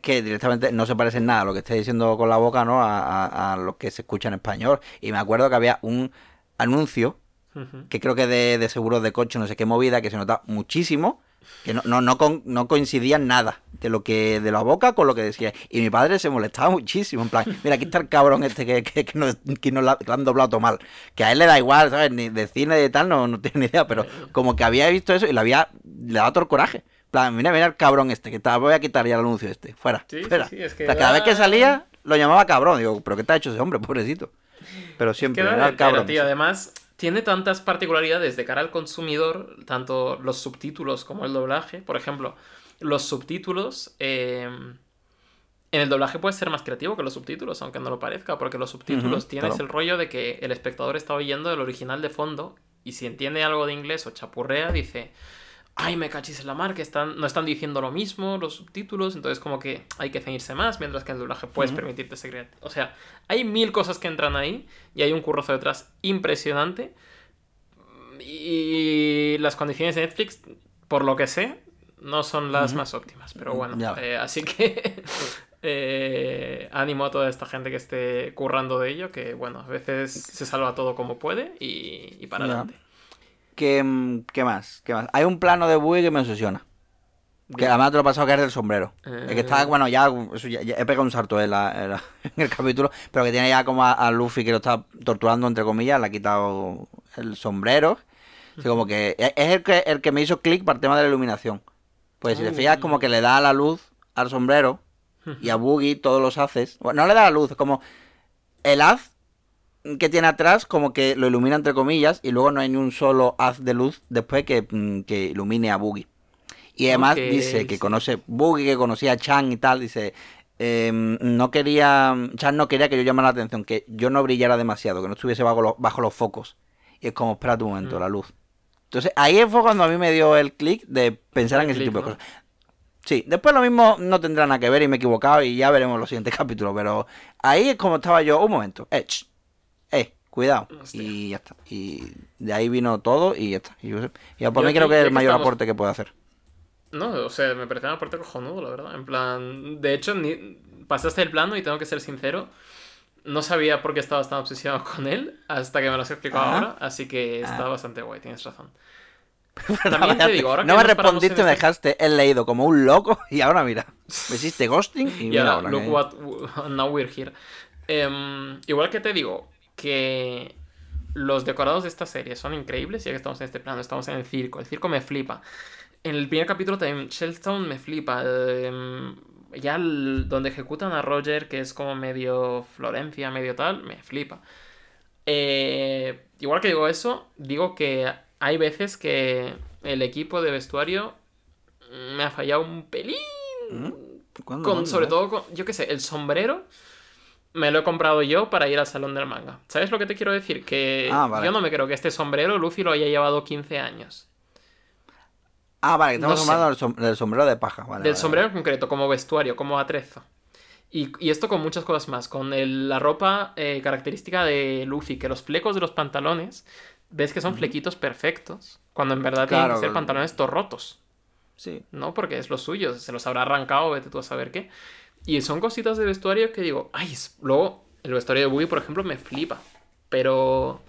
que directamente no se parece en nada a lo que esté diciendo con la boca, ¿no? A, a- a lo que se escucha en español. Y me acuerdo que había un anuncio, que creo que de, de seguros de coche, no sé qué movida, que se nota muchísimo, Que no, no, no, con- no coincidían nada de lo que de la boca con lo que decía. Y mi padre se molestaba muchísimo. En plan, mira, aquí está el cabrón este que, que, que, nos, que nos la, que lo han doblado todo mal. Que a él le da igual, ¿sabes? Ni de cine de tal, no, no tiene ni idea. Pero como que había visto eso y le había le daba todo el coraje. En plan, mira, mira el cabrón este, que voy a quitar ya el anuncio este. Fuera. Sí, sí, fuera. sí, es que O sea, cada vez que salía, lo llamaba cabrón. Digo, ¿pero qué te ha hecho ese hombre, pobrecito? Pero siempre Queda era de el cabrón. tío. Además, tiene tantas particularidades de cara al consumidor, tanto los subtítulos como el doblaje. Por ejemplo, los subtítulos. eh, en el doblaje puede ser más creativo que los subtítulos, aunque no lo parezca, porque los subtítulos tienes claro. el rollo de que el espectador está oyendo el original de fondo y si entiende algo de inglés o chapurrea, dice, ay, me cachis en la mar, que están, no están diciendo lo mismo los subtítulos, entonces como que hay que ceñirse más, mientras que el doblaje puedes permitirte ese creativo. O sea, hay mil cosas que entran ahí y hay un currozo detrás impresionante. Y las condiciones de Netflix, por lo que sé, no son las más óptimas. Pero bueno, Ya. eh, así que eh, ánimo a toda esta gente que esté currando de ello, que bueno, a veces se salva todo como puede y, y para Ya. adelante. ¿Qué, mm, qué más? ¿Qué más? Hay un plano de Bui que me obsesiona. Que además te lo he pasado que es del sombrero. Eh. El que está, bueno, ya, eso ya- ya he pegado un salto en, la- en la- en el capítulo, pero que tiene ya como a, a Luffy que lo está torturando, entre comillas, le ha quitado el sombrero. Así como que es es el que, el que me hizo clic para el tema de la iluminación. Pues si te Oh. fijas, como que le da la luz al sombrero y a Boogie todos los haces. Bueno, no le da la luz, es como el haz que tiene atrás, como que lo ilumina entre comillas, y luego no hay ni un solo haz de luz después que, mm, que ilumine a Boogie. Y además dice que sí. conoce Boogie, que conocía a Chan y tal, dice. em, no quería. Chan no quería que yo llamara la atención, que yo no brillara demasiado, que no estuviese bajo los, bajo los focos. Y es como, espérate un momento, Mm. la luz. Entonces ahí fue cuando a mí me dio el clic de pensar El en ese tipo de cosas. Sí, después lo mismo no tendrá nada que ver y me he equivocado y ya veremos los siguientes capítulos, pero ahí es como estaba yo, un momento, ch, eh, cuidado, Hostia. y ya está. Y de ahí vino todo y ya está. Y, yo- y por Yo mí creo que es el que mayor estamos- aporte que puede hacer. No, o sea, me parece un aporte cojonudo, la verdad. En plan, de hecho, ni... pasaste el plano y tengo que ser sincero. No sabía por qué estabas tan obsesionado con él hasta que me lo has explicado Ah. ahora, así que está Ah. bastante guay, tienes razón. También te digo, ahora que no me nos paramos respondiste, me este- dejaste el leído como un loco y ahora mira, me hiciste ghosting y Y mira ahora, ahora. look que- what now we're here. Em, igual que te digo que los decorados de esta serie son increíbles, ya que estamos en este plano, estamos en el circo. El circo me flipa. En el primer capítulo también Shellstone me flipa. em, ya el- donde ejecutan a Roger, que es como medio Florencia, medio tal, me flipa. Eh, igual que digo eso, digo que hay veces que el equipo de vestuario me ha fallado un pelín. ¿Mm? ¿Cuándo, Con, cuándo? sobre todo, con, yo qué sé, el sombrero me lo he comprado yo para ir al salón del manga. ¿Sabes lo que te quiero decir? Que Ah, vale. yo no me creo que este sombrero Luffy lo haya llevado 15 años. Ah, vale, estamos hablando del, som- del sombrero de paja. Vale, Del vale, sombrero en concreto, como vestuario, como atrezo. Y, y esto con muchas cosas más. Con el- la ropa eh, característica de Luffy, que los flecos de los pantalones, ves que son flequitos perfectos. Cuando en verdad tienen Claro, que ser pantalones todos rotos. Sí. ¿no? Porque es lo suyo, se los habrá arrancado, vete tú a saber qué. Y son cositas de vestuario que digo, ay, es- luego el vestuario de Boogie, por ejemplo, me flipa. Pero...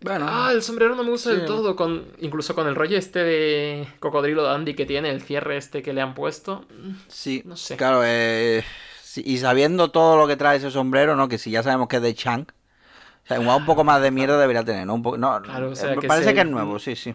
Bueno, Ah, el sombrero no me gusta Sí. del todo, con, incluso con el rollo este de cocodrilo dandy que tiene, el cierre este que le han puesto. sí. no sé. Claro, eh, sí, y sabiendo todo lo que trae ese sombrero, ¿no? Que si ya sabemos que es de Chang, o sea, un poco más de mierda debería tener, ¿no? Un poco, no, Claro, o sea, eh, que parece que es nuevo, sí, sí.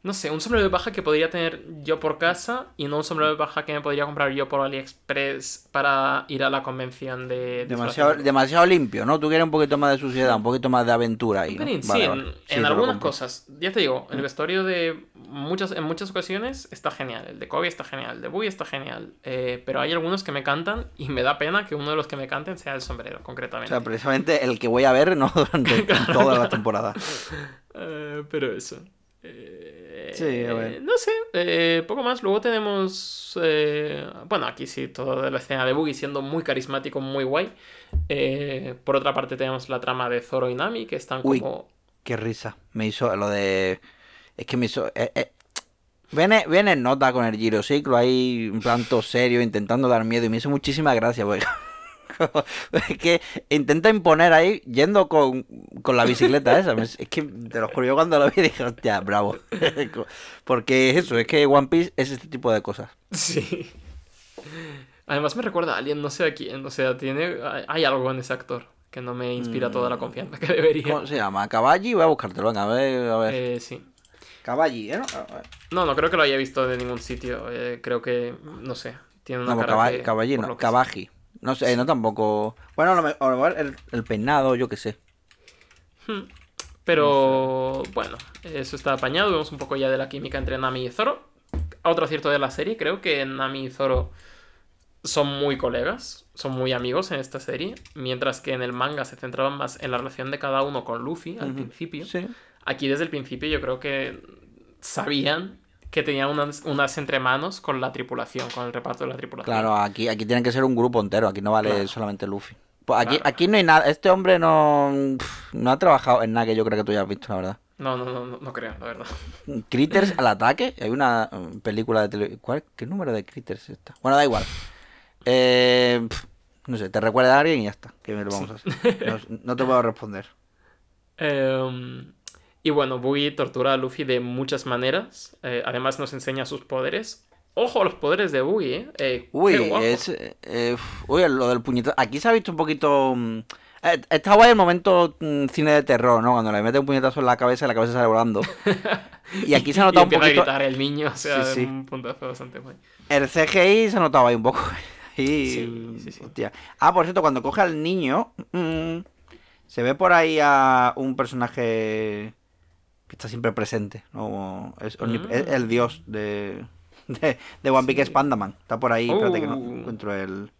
No sé, un sombrero de paja que podría tener yo por casa y no un sombrero de paja que me podría comprar yo por AliExpress para ir a la convención de... Demasiado, demasiado limpio, ¿no? Tú quieres un poquito más de suciedad, un poquito más de aventura ahí, sí, vale. en, Sí, algunas cosas. Ya te digo, el vestuario de muchas, en muchas ocasiones está genial. El de Kobe está genial, el de Bui está genial. eh, pero hay algunos que me cantan y me da pena que uno de los que me canten sea el sombrero, O concretamente. sea, precisamente el que voy a ver, ¿no? Durante toda la temporada. Eh, pero eso. Eh, Sí, a ver. No sé, eh, poco más. Luego tenemos. eh, bueno, aquí sí, toda la escena de Boogie siendo muy carismático, muy guay. Eh, por otra parte, tenemos la trama de Zoro y Nami, que están Uy. como. Qué risa. Me hizo lo de. Es que me hizo. eh, eh, Viene, viene en nota con el girociclo ahí, un plan todo serio, intentando dar miedo. Y me hizo muchísima gracia, porque es que intenta imponer ahí yendo con, con la bicicleta esa. Es que te lo juro, yo cuando lo vi dije, hostia, bravo. Porque es eso, es que One Piece es este tipo de cosas. Sí. Además me recuerda a alguien, no sé a quién, o sea, tiene, hay algo en ese actor que no me inspira toda la Mm. confianza que debería. ¿Cómo se llama? Caballi, voy a buscártelo, venga, a ver, a ver. Eh, sí. Caballi, ¿eh? No, no creo que lo haya visto de ningún sitio. eh, creo que, no sé, tiene una No, cara caba- que, Caballi, no. No sé, no tampoco. Bueno, a lo mejor el, el peinado, yo qué sé. Hmm. Pero bueno, eso está apañado. Vemos un poco ya de la química entre Nami y Zoro. Otro acierto de la serie, creo que Nami y Zoro son muy colegas, son muy amigos en esta serie, mientras que en el manga se centraban más en la relación de cada uno con Luffy al principio. Sí. Aquí desde el principio yo creo que sabían que tenían unas, unas entre manos con la tripulación, con el reparto de la tripulación. Claro, aquí, aquí tienen que ser un grupo entero, aquí no vale Claro. solamente Luffy. Pues aquí, Claro. aquí no hay nada, este hombre no, no ha trabajado en nada que yo creo que tú ya has visto, la verdad. No, no, no, no, no creo, la verdad. Critters al ataque, hay una mm, película de televisión. ¿Qué número de Critters es esta? Bueno, da igual. Eh, no sé, te recuerda a alguien y ya está. ¿Qué me lo vamos a hacer? No, no te puedo responder. Em, y bueno, Buggy tortura a Luffy de muchas maneras. eh, además nos enseña sus poderes. Ojo a los poderes de Buggy, ¿eh? Eh, Uy, es. eh, uy, lo del puñetazo. Aquí se ha visto un poquito. mm, eh, Está guay el momento mm, cine de terror, ¿no? Cuando le mete un puñetazo en la cabeza y la cabeza sale volando. Y aquí se ha notado un poquito. a gritar el niño, o sea, Sí, sí. un puntazo bastante guay. El CGI se ha notado ahí un poco. Y, Sí, sí, sí. hostia. Ah, por cierto, cuando coge al niño, mm, se ve por ahí a un personaje que está siempre presente. ¿no? Es, Mm. el dios de, de, de One Piece, Sí. Pandaman. Está por ahí, espérate que no Uh. encuentro el...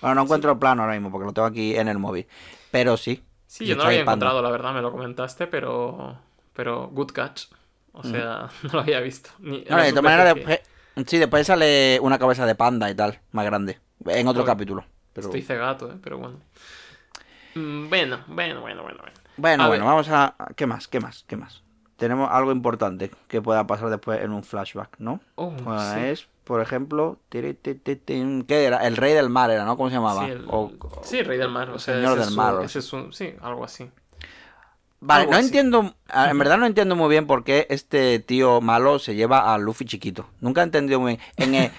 Bueno, no encuentro el plano ahora mismo porque lo tengo aquí en el móvil. Pero sí. Sí, yo no lo había Panda. encontrado, la verdad, me lo comentaste, pero. Pero good catch. O sea, no lo había visto. Ni, No, de todas maneras, veces que después, sí, después sale una cabeza de panda y tal, más grande. En otro capítulo. Pero... Estoy cegato, ¿eh? Pero bueno. Mm, Bueno, bueno, bueno, bueno. bueno. Bueno, bueno, vamos a... ¿Qué más? ¿Qué más? ¿Qué más? Tenemos algo importante que pueda pasar después en un flashback, ¿no? Oh, Bueno, sí. es, por ejemplo... tiri, ¿Qué era? El rey del mar era, ¿no? ¿Cómo se llamaba? Sí, el, O- sí, Rey del Mar. O sea, Señor ese del Mar, ese es un- sí, algo así. Vale, algo no así. entiendo... a- En verdad no entiendo muy bien por qué este tío malo se lleva a Luffy chiquito. Nunca he entendido muy bien. En el,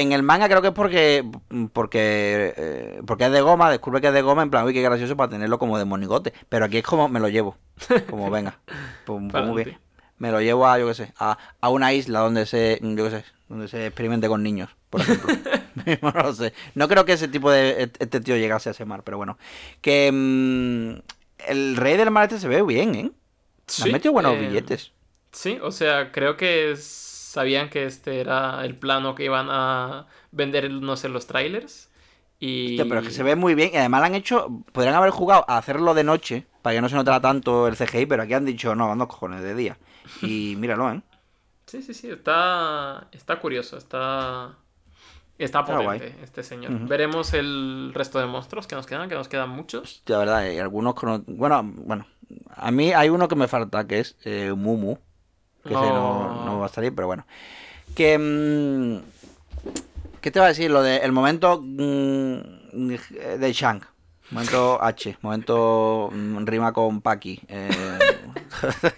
en el manga creo que es porque... Porque, eh, porque es de goma, descubre que es de goma, en plan, uy, qué gracioso para tenerlo como de monigote. Pero aquí es como me lo llevo. Como venga. Pues, pues muy bien. Me lo llevo a, yo qué sé, a, a una isla donde se, yo qué sé, donde se experimente con niños, por ejemplo. no lo sé. No creo que ese tipo de, este tío llegase a ese mar, pero bueno. Que mm, el rey del mar este se ve bien, ¿eh? Le Sí, han metido buenos eh, billetes. Sí, o sea, creo que sabían que este era el plano que iban a vender, no sé, los trailers. Y... Hostia, pero es que se ve muy bien. Y además han hecho. Podrían haber jugado a hacerlo de noche, para que no se notara tanto el CGI, pero aquí han dicho, no, no cojones, de día. Y míralo, ¿eh? Sí, sí, sí, está, está curioso, está, está Está potente guay. este señor. Veremos el resto de monstruos que nos quedan, que nos quedan muchos. Hostia, verdad, hay algunos cono- Bueno, bueno. A mí hay uno que me falta, que es eh, Mumu. Que no, Oh. no va a salir, pero bueno. Que. mm, ¿Qué te va a decir? Lo del momento mm, de Shank. Momento H. Momento mm, rima con Paki. Eh,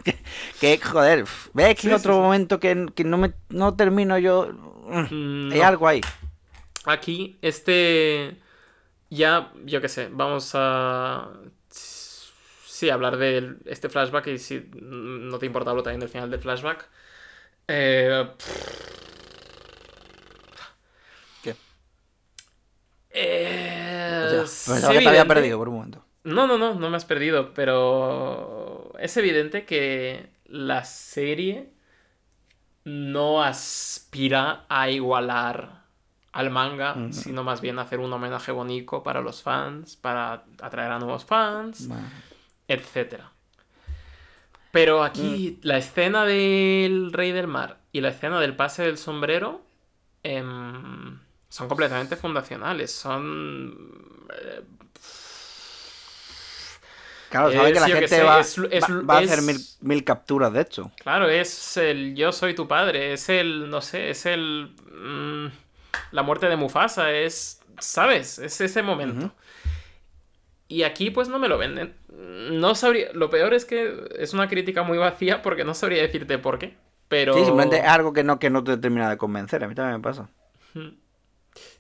que, que, joder. ¿Ves que Sí, es sí, otro sí. momento que, que no, me, no termino yo? Mm, Hay no. algo ahí. Aquí, este. Ya, yo qué sé, vamos a. Sí, hablar de este flashback y si no te importa hablo también del final del flashback. Eh, ¿Qué? Eh, O sea, es pensaba que te había perdido por un momento. No, no, no, no me has perdido, pero es evidente que la serie no aspira a igualar al manga, sino más bien hacer un homenaje bonito para los fans, para atraer a nuevos fans, Bueno. Etc. Pero aquí la escena del Rey del Mar y la escena del pase del sombrero em, son completamente fundacionales, son... eh, Claro, sabe que Es, la yo qué gente sé, va, es- es- va- va a hacer mil, mil capturas de hecho. Claro, es el yo soy tu padre, es el, no sé, es el... mm, la muerte de Mufasa, es, ¿sabes? Es ese momento. Y aquí pues no me lo venden. No sabría, lo peor es que es una crítica muy vacía porque no sabría decirte por qué. Pero... Sí, simplemente es algo que no, que no te termina de convencer. A mí también me pasa.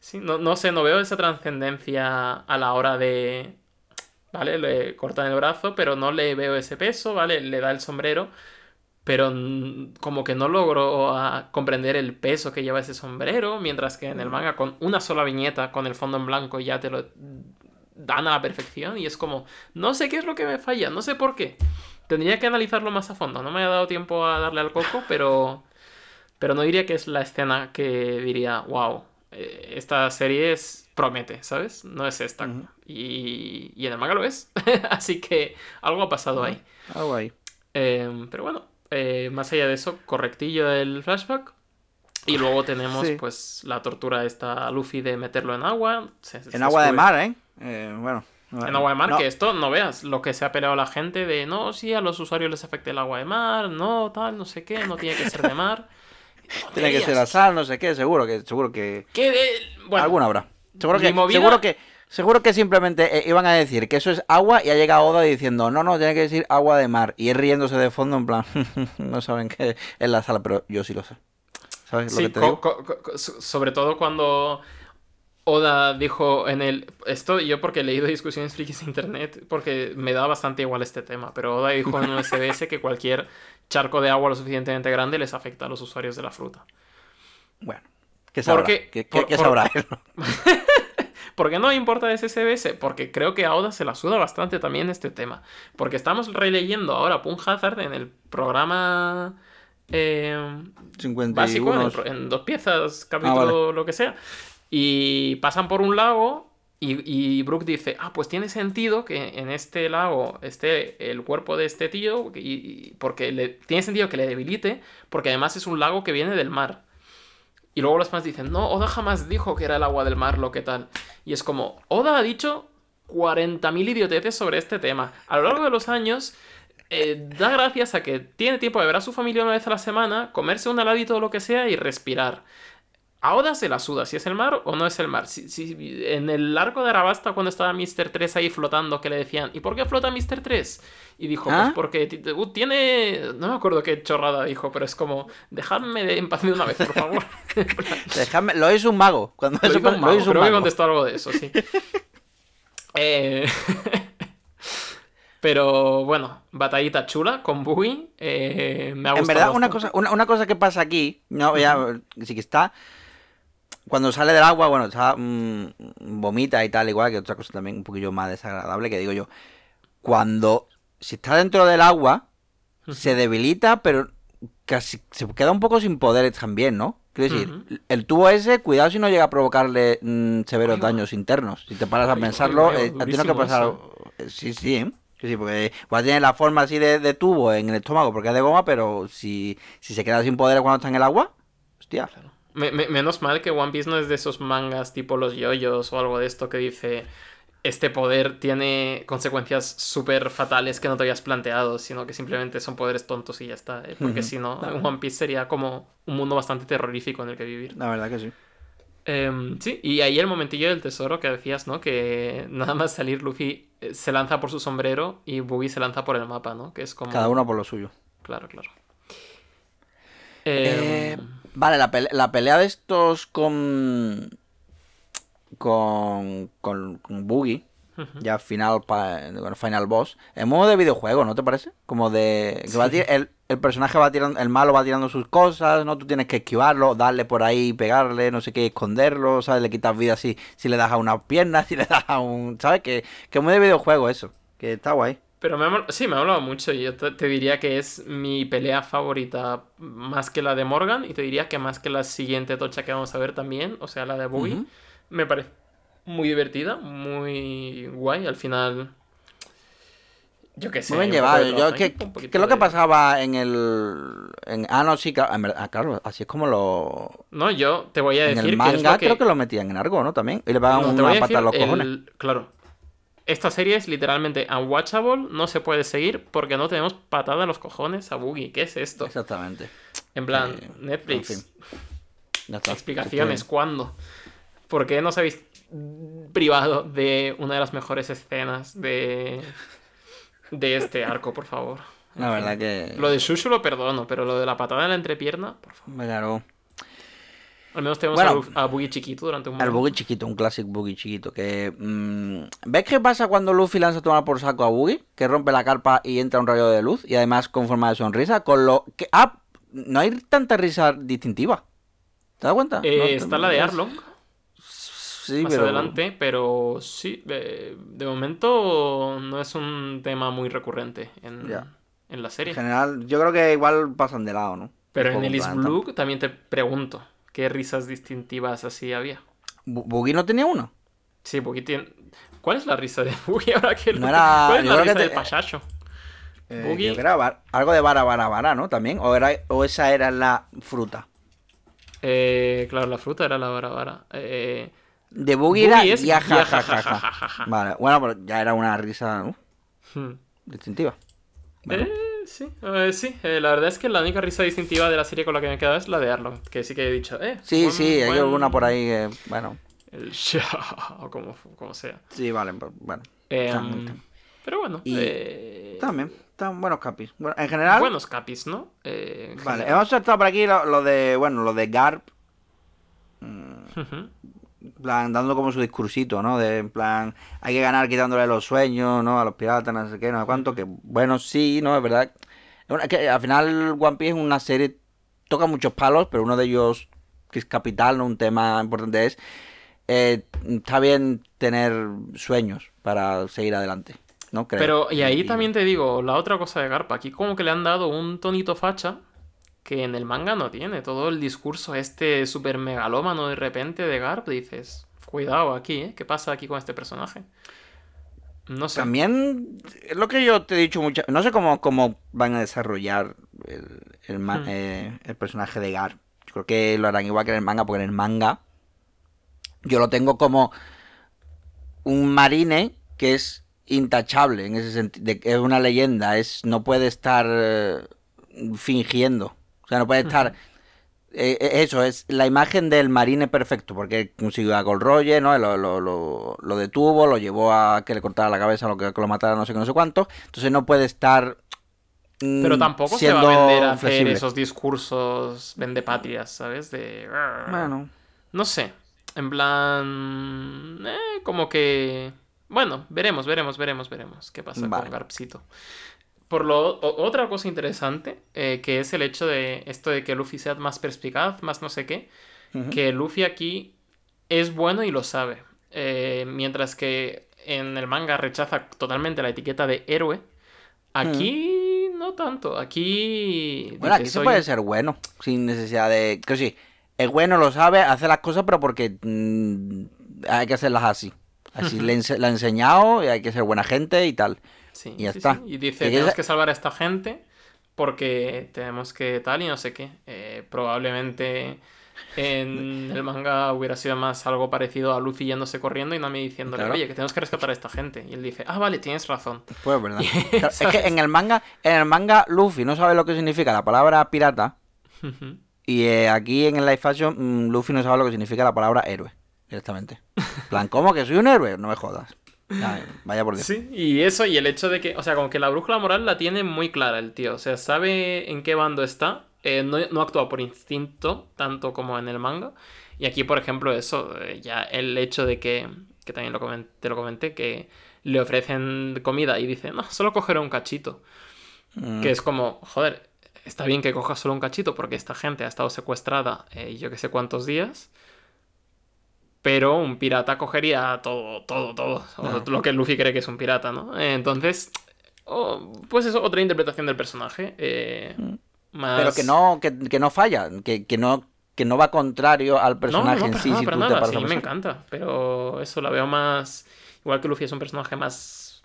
Sí, no, no sé, no veo esa trascendencia a la hora de... ¿Vale? Le cortan el brazo, pero no le veo ese peso, ¿vale? Le da el sombrero, pero como que no logro ah, comprender el peso que lleva ese sombrero, mientras que en el manga con una sola viñeta, con el fondo en blanco, ya te lo dan a la perfección y es como, no sé qué es lo que me falla, no sé por qué. Tendría que analizarlo más a fondo, no me ha dado tiempo a darle al coco, pero... Pero no diría que es la escena que diría, wow, eh, esta serie es, promete, ¿sabes? No es esta. Y, y en el manga lo es. Así que algo ha pasado ahí. Algo ahí. Eh, pero bueno, eh, más allá de eso, correctillo el flashback. Y luego tenemos Sí. pues la tortura esta a Luffy de meterlo en agua. se- se En agua de mar, ¿eh? Eh, bueno. En agua de mar, No, que esto no veas lo que se ha peleado la gente de no, sí, a los usuarios les afecta el agua de mar, no, tal, no sé qué, no tiene que ser de mar. Tiene que ser la sal, no sé qué, seguro que, seguro que. Bueno, Alguna habrá. Seguro que, movida- seguro que, seguro que simplemente eh, iban a decir que eso es agua y ha llegado Oda diciendo, no, no, tiene que decir agua de mar. Y él riéndose de fondo, en plan, no saben que es la sal, pero yo sí lo sé. ¿Sabes Sí, lo que te digo? sobre todo cuando Oda dijo en el... Esto yo porque he leído discusiones frikis en internet, porque me da bastante igual este tema, pero Oda dijo en un SBS que cualquier charco de agua lo suficientemente grande les afecta a los usuarios de la fruta. Bueno, ¿qué sabrá? Porque- ¿Qué, por- qué- por- sabrá? ¿Por qué no importa ese SBS? Porque creo que a Oda se la suda bastante también este tema. Porque estamos releyendo ahora Pun Hazard en el programa eh, básico, en, 51. el pro- en dos piezas, capítulo, Ah, vale. lo que sea. Y pasan por un lago y, y Brooke dice, ah, pues tiene sentido que en este lago esté el cuerpo de este tío, y, porque le, tiene sentido que le debilite, porque además es un lago que viene del mar. Y luego los fans dicen, no, Oda jamás dijo que era el agua del mar, lo que tal. Y es como, Oda ha dicho 40.000 idioteces sobre este tema. A lo largo de los años, eh, da gracias a que tiene tiempo de ver a su familia una vez a la semana, comerse un heladito o lo que sea y respirar. A Oda se la suda si es el mar o no es el mar. Si, si- en el arco de Arabasta, cuando estaba Mr. 3 ahí flotando, que le decían, ¿y por qué flota Mr. 3? Y dijo, ¿Ah? pues porque ti- uh, tiene. No me acuerdo qué chorrada dijo, pero es como, dejadme de en paz de una vez, por favor. Dejadme- lo es un mago. Cuando Lo hizo un lo mago, hizo un Creo que mago. contestó algo de eso, sí. Eh, Pero bueno, batallita chula con Boogie. eh, me ha En gustado. verdad, una cosa, una, una cosa que pasa aquí, no, ya, sí que está. Cuando sale del agua, bueno, está, mm, vomita y tal, igual que otra cosa también un poquillo más desagradable, que digo yo. Cuando, si está dentro del agua, se debilita, pero casi se queda un poco sin poderes también, ¿no? Quiero decir, el tubo ese, cuidado si no llega a provocarle mm, severos daños internos. Si te paras a pensarlo, ahí va, eh, a ti no que pasar. eso. Sí, sí, ¿eh? Sí, porque igual tiene la forma así de, de tubo en el estómago porque es de goma, pero si, si se queda sin poderes cuando está en el agua, hostia. Me- me- menos mal que One Piece no es de esos mangas tipo los yoyos o algo de esto que dice este poder tiene consecuencias súper fatales que no te habías planteado, sino que simplemente son poderes tontos y ya está. ¿eh? Porque Ujú. si no, One Piece sería como un mundo bastante terrorífico en el que vivir. La verdad que sí. Em, sí, y ahí el momentillo del tesoro que decías, ¿no? Que nada más salir Luffy eh, se lanza por su sombrero y Boogie se lanza por el mapa, ¿no? Que es como... Cada uno por lo suyo. Claro, claro. Eh, Em, vale, la pelea, la pelea de estos con. con. con, con Boogie, ya final, pa- final boss, en modo de videojuego, ¿no te parece? Como de. que Sí. el, el personaje va tirando, el malo va tirando sus cosas, ¿no? Tú tienes que esquivarlo, darle por ahí, pegarle, no sé qué, esconderlo, ¿sabes? Le quitas vida si, si le das a una pierna, si le das a un. ¿Sabes? Que, que es muy de videojuego eso. Que está guay. Pero me ha sí, me ha hablado mucho y yo te, te diría que es mi pelea favorita más que la de Morgan y te diría que más que la siguiente tocha que vamos a ver también, o sea, la de Ujú. me parece muy divertida, muy guay, al final... Yo qué sé. Muy bien llevado. Yo, ¿qué, es lo que pasaba en el. En, ah, no, sí, claro, en ah, claro, así es como lo. No, yo te voy a En decir el que es manga lo que... creo que lo metían en algo, ¿no? También. Y le pagan No, una pata a los cojones. el- Claro. Esta serie es literalmente unwatchable, no se puede seguir porque no tenemos patada a los cojones a Boogie. ¿Qué es esto? Exactamente. En plan, Eh, Netflix. en fin. Está. Explicaciones, Estoy- ¿cuándo? ¿por qué no os habéis privado de una de las mejores escenas de, de este arco, por favor? La verdad que. Lo de Shushu lo perdono, pero lo de la patada en la entrepierna, por favor. Claro. Al menos tenemos Bueno, a, Boogie chiquito durante un El momento. buggy chiquito, un clásico buggy chiquito. Que, mm, ¿Ves qué pasa cuando Luffy lanza a tomar por saco a Buggy? Que rompe la carpa y entra un rayo de luz. Y además con forma de sonrisa. Con lo que. Ah, no hay tanta risa distintiva. ¿Te das cuenta? Eh, No, está la de Arlong Sí, más pero. adelante, pero sí, de, de momento no es un tema muy recurrente en, en la En serie. general, yo creo que igual pasan de lado, ¿no? Pero en plan, Blue también te pregunto, ¿qué risas distintivas así había? Bu- ¿Buggy no tenía uno? Sí, Boogie tiene... ¿Cuál es la risa de Boogie ahora que lo- No era- ¿Cuál es yo la risa te- del payacho? Eh, Buggy. creo var- algo de vara, vara, vara, ¿no? También. O, era, o esa era la fruta. Eh, claro, la fruta era la vara vara. Eh, De Buggy era es ya, ja, ja, ja, ja, ja, ja. ja, ja. Vale, bueno, pero ya era una risa ¿no? hmm. distintiva. Bueno. Eh, sí, eh, sí. eh, la verdad es que la única risa distintiva de la serie con la que me he quedado es la de Arlong, que sí que he dicho, eh. Sí, buen- sí, hay alguna por ahí que, bueno, El o como, como sea. sí, vale, bueno. Eh, pero bueno, Y eh, También, están buenos capis. Bueno, en general, buenos capis, ¿no? Eh, vale, hemos saltado por aquí lo, lo de, bueno, lo de Garp, en plan, dando como su discursito, ¿no? De, en plan, hay que ganar quitándole los sueños, ¿no? A los piratas, no sé qué, no sé cuánto, que, bueno, sí, ¿no? Es verdad. Es que al final One Piece es una serie, toca muchos palos, pero uno de ellos, que es capital, ¿no? Un tema importante es, eh, está bien tener sueños para seguir adelante, ¿no? Creo. Pero, y ahí también te digo, la otra cosa de Garpa, aquí como que le han dado un tonito facha que en el manga no tiene. Todo el discurso este súper megalómano de repente de Garp, dices, cuidado aquí, ¿eh? ¿Qué pasa aquí con este personaje? No sé. También es lo que yo te he dicho muchas no sé cómo, cómo van a desarrollar el, el, Hmm. eh, el personaje de Gar. Yo creo que lo harán igual que en el manga, porque en el manga yo lo tengo como un marine que es intachable en ese sentido, es una leyenda, es no puede estar eh, fingiendo, sea, no puede estar eh, eh, eso es la imagen del marine perfecto, porque consiguió a Gold Roger, ¿no? Lo, lo, lo- lo detuvo, lo llevó a que le cortara la cabeza, lo que, que lo matara, no sé qué, no sé cuánto. Entonces no puede estar. mm, Pero tampoco se va siendo a vender a hacer flexible. esos discursos vendepatrias, ¿sabes? De... Bueno, No sé. En plan. eh, como que. Bueno, veremos, veremos, veremos, veremos qué pasa Vale. con Garpsito. Por lo otra cosa interesante, eh, que es el hecho de esto de que Luffy sea más perspicaz, más no sé qué, que Luffy aquí es bueno y lo sabe. Eh, mientras que en el manga rechaza totalmente la etiqueta de héroe, aquí no tanto. Aquí. bueno, aquí se "Soy puede ser bueno, sin necesidad de. Que sí, es bueno, lo sabe, hace las cosas, pero porque mm, hay que hacerlas así. Así le, ense- le ha enseñado y hay que ser buena gente y tal. Sí, Y ya sí, está. sí. Y dice, Y tenemos que salvar a esta gente porque tenemos que tal y no sé qué. Eh, probablemente en el manga hubiera sido más algo parecido a Luffy yéndose corriendo y Nami diciéndole, Claro. oye, que tenemos que rescatar a esta gente. Y él dice, ah, vale, tienes razón. Pues es verdad. Claro, es que en el manga, en el manga, Luffy no sabe lo que significa la palabra pirata. Y eh, aquí en el live fashion, mm, Luffy no sabe lo que significa la palabra héroe, directamente. En plan, ¿cómo que soy un héroe? No me jodas. Ay, vaya por Dios. Sí, y eso, y el hecho de que, o sea, como que la brújula moral la tiene muy clara el tío. O sea, sabe en qué bando está. eh, no, no actúa por instinto, tanto como en el manga. Y aquí, por ejemplo, eso, eh, ya el hecho de que, que también lo comen- te lo comenté, que le ofrecen comida y dice, no, solo cogeré un cachito. Mm, Que es como, joder, está bien que cojas solo un cachito porque esta gente ha estado secuestrada eh, yo que sé cuántos días. Pero un pirata cogería todo, todo, todo. lo que Luffy cree que es un pirata, ¿no? Entonces, oh, pues eso, otra interpretación del personaje. eh, más... Mm. Pero que no, que, que no falla, que, que no, que no va contrario al No, personaje no, en para sí, nada, si para nada, sí, me encanta. Pero eso la veo más. Igual que Luffy es un personaje más.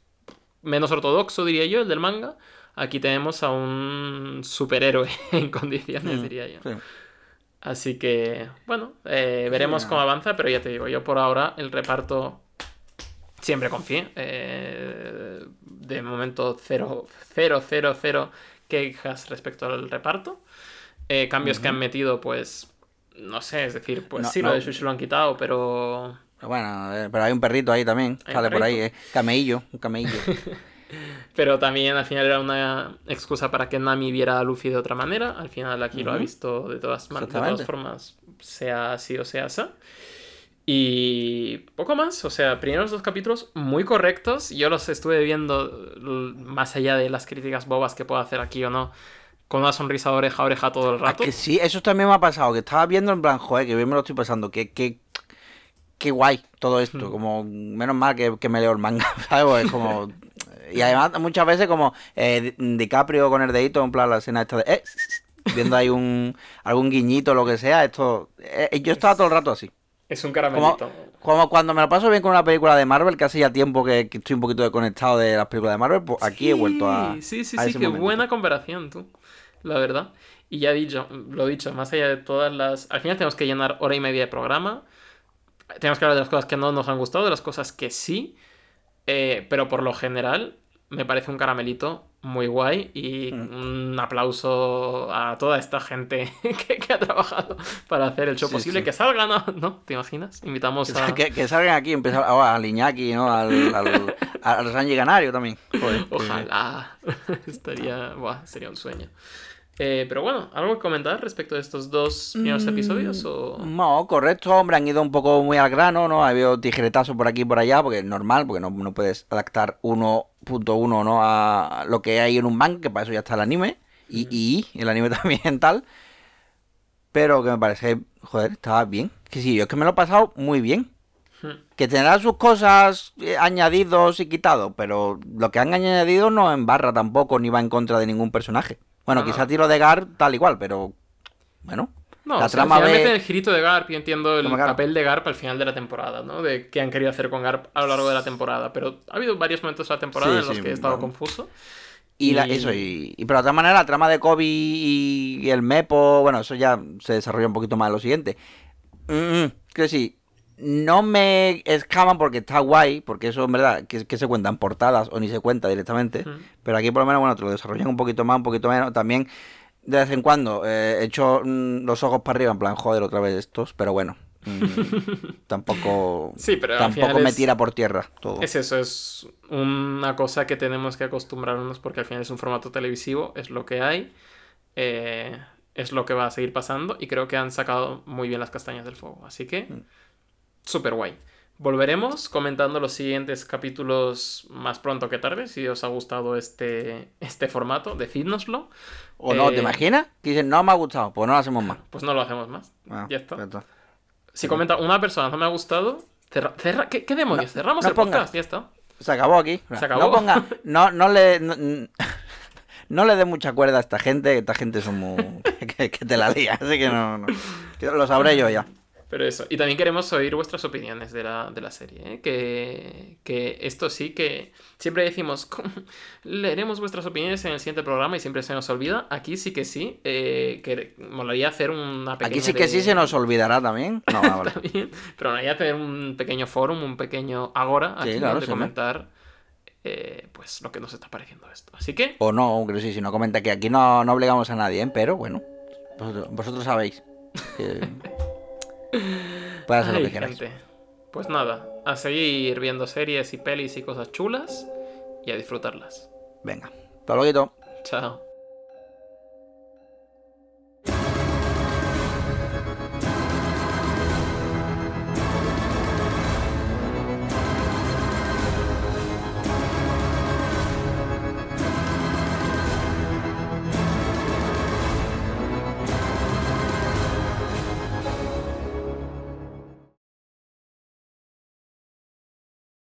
menos ortodoxo, diría yo, el del manga. Aquí tenemos a un superhéroe en condiciones, Mm, diría yo. sí. Así que, bueno, eh, veremos cómo avanza, pero ya te digo, yo por ahora el reparto siempre confié. Eh, de momento, cero, cero, cero, cero quejas respecto al reparto. Eh, cambios que han metido, pues No sé, es decir, pues No, sí, no. lo de Sushi lo han quitado, pero. Bueno, pero hay un perrito ahí también. Sale por ahí, eh. Cameillo, un cameillo. Pero también al final era una excusa para que Nami viera a Luffy de otra manera. Al final aquí lo ha visto de todas, de todas formas, sea así o sea así. Y poco más, o sea, primeros dos capítulos muy correctos. Yo los estuve viendo l- más allá de las críticas bobas que puedo hacer aquí o no, con una sonrisa de oreja a oreja todo el Ah, rato. que sí, eso también me ha pasado, que estaba viendo en plan, joder, que bien me lo estoy pasando, que, que, qué guay todo esto, Mm. como, menos mal que, que me leo el manga, ¿sabes? Es como... Y además muchas veces como eh, Di- DiCaprio con el dedito, en plan la escena esta de... eh, viendo ahí un algún guiñito, lo que sea, esto... eh, yo estaba todo el rato así. Es un caramelito. Como cuando me lo paso bien con una película de Marvel, que hace ya tiempo que, que estoy un poquito desconectado de las películas de Marvel, pues aquí he vuelto a... Sí, sí, a sí, ese qué buena comparación, tú. La verdad. Y ya dicho, lo dicho, más allá de todas las. Al final tenemos que llenar hora y media de programa. Tenemos que hablar de las cosas que no nos han gustado, de las cosas que sí. Eh, pero por lo general, me parece un caramelito muy guay. Y Mm. un aplauso a toda esta gente que, que ha trabajado para hacer el show Sí, posible. sí. Que salgan, ¿no? ¿no? ¿Te imaginas? Invitamos a. Que, que salgan aquí, empezar a, al Iñaki, ¿no? Al, al, al Sanji Canario también. Joder, Ojalá. Estaría. Buah, sería un sueño. Eh, pero bueno, ¿algo que comentar respecto de estos dos primeros Mm, episodios? O... No, correcto, hombre, han ido un poco muy al grano, ¿no? Ha habido tijeretazo por aquí y por allá, porque es normal, porque no, no puedes adaptar 1.1, ¿no? A lo que hay en un manga, que para eso ya está el anime, y, y el anime también tal. Pero que me parece, joder, estaba bien. Que sí, yo es que me lo he pasado muy bien. Hmm. Que tendrá sus cosas eh, añadidos y quitados, pero lo que han añadido no embarra tampoco ni va en contra de ningún personaje. Bueno, No, no. quizá tiro de Gar tal igual, pero bueno. No, La o sea, trama el girito de Garp y entiendo el papel de Garp al final de la temporada, ¿no? De qué han querido hacer con Garp a lo largo de la temporada. Pero ha habido varios momentos de la temporada Sí, en los sí, que he estado bueno. confuso. Y, la- eso, y, y pero de otra manera, la trama de Kobe y, y el Mepo, bueno, eso ya se desarrolla un poquito más en lo siguiente. Mm, mm, que sí, no me escaman porque está guay, porque eso en verdad, que, que se cuentan portadas o ni se cuenta directamente. Mm. Pero aquí por lo menos, bueno, te lo desarrollan un poquito más, un poquito menos. También, de vez en cuando, eh, echo mm, los ojos para arriba, en plan, joder, otra vez estos, pero bueno. mm, tampoco Sí, pero tampoco me es- tira por tierra todo. Es eso, es una cosa que tenemos que acostumbrarnos porque al final es un formato televisivo, es lo que hay, eh, es lo que va a seguir pasando y creo que han sacado muy bien las castañas del fuego. Así que, Mm. Súper guay. Volveremos comentando los siguientes capítulos más pronto que tarde, si os ha gustado este, este formato, decídnoslo. ¿O no? Eh, ¿Te imaginas? Que dicen, no me ha gustado, pues no lo hacemos más. Pues no lo hacemos más. Ah, ya está. Si comenta una persona no me ha gustado, cerra- cerra- ¿qué, qué demonios? No, Cerramos no el podcast, ya está. Se acabó aquí. Se acabó. No ponga, no, no le, no, no le dé mucha cuerda a esta gente, que esta gente son muy, que, que te la lía, así que no, no. Que lo sabré yo ya. Pero eso. Y también queremos oír vuestras opiniones de la, de la serie. ¿eh? Que, que esto sí que siempre decimos, "¿Cómo? leeremos vuestras opiniones en el siguiente programa y siempre se nos olvida. Aquí sí que sí. eh, que molaría hacer una pequeña. Aquí sí que de- sí se nos olvidará también. No, ah, vale. También, pero molaría tener un pequeño forum, un pequeño agora Sí, aquí claro, donde sí, comentar eh, pues lo que nos está pareciendo esto. Así que, O no, pero sí, si no comenta que aquí no, no obligamos a nadie, ¿eh? pero bueno, vosotros, vosotros sabéis. Que... Puede hacer lo que gente, pues nada, a seguir viendo series y pelis y cosas chulas y a disfrutarlas. Venga, hasta luego. Chao.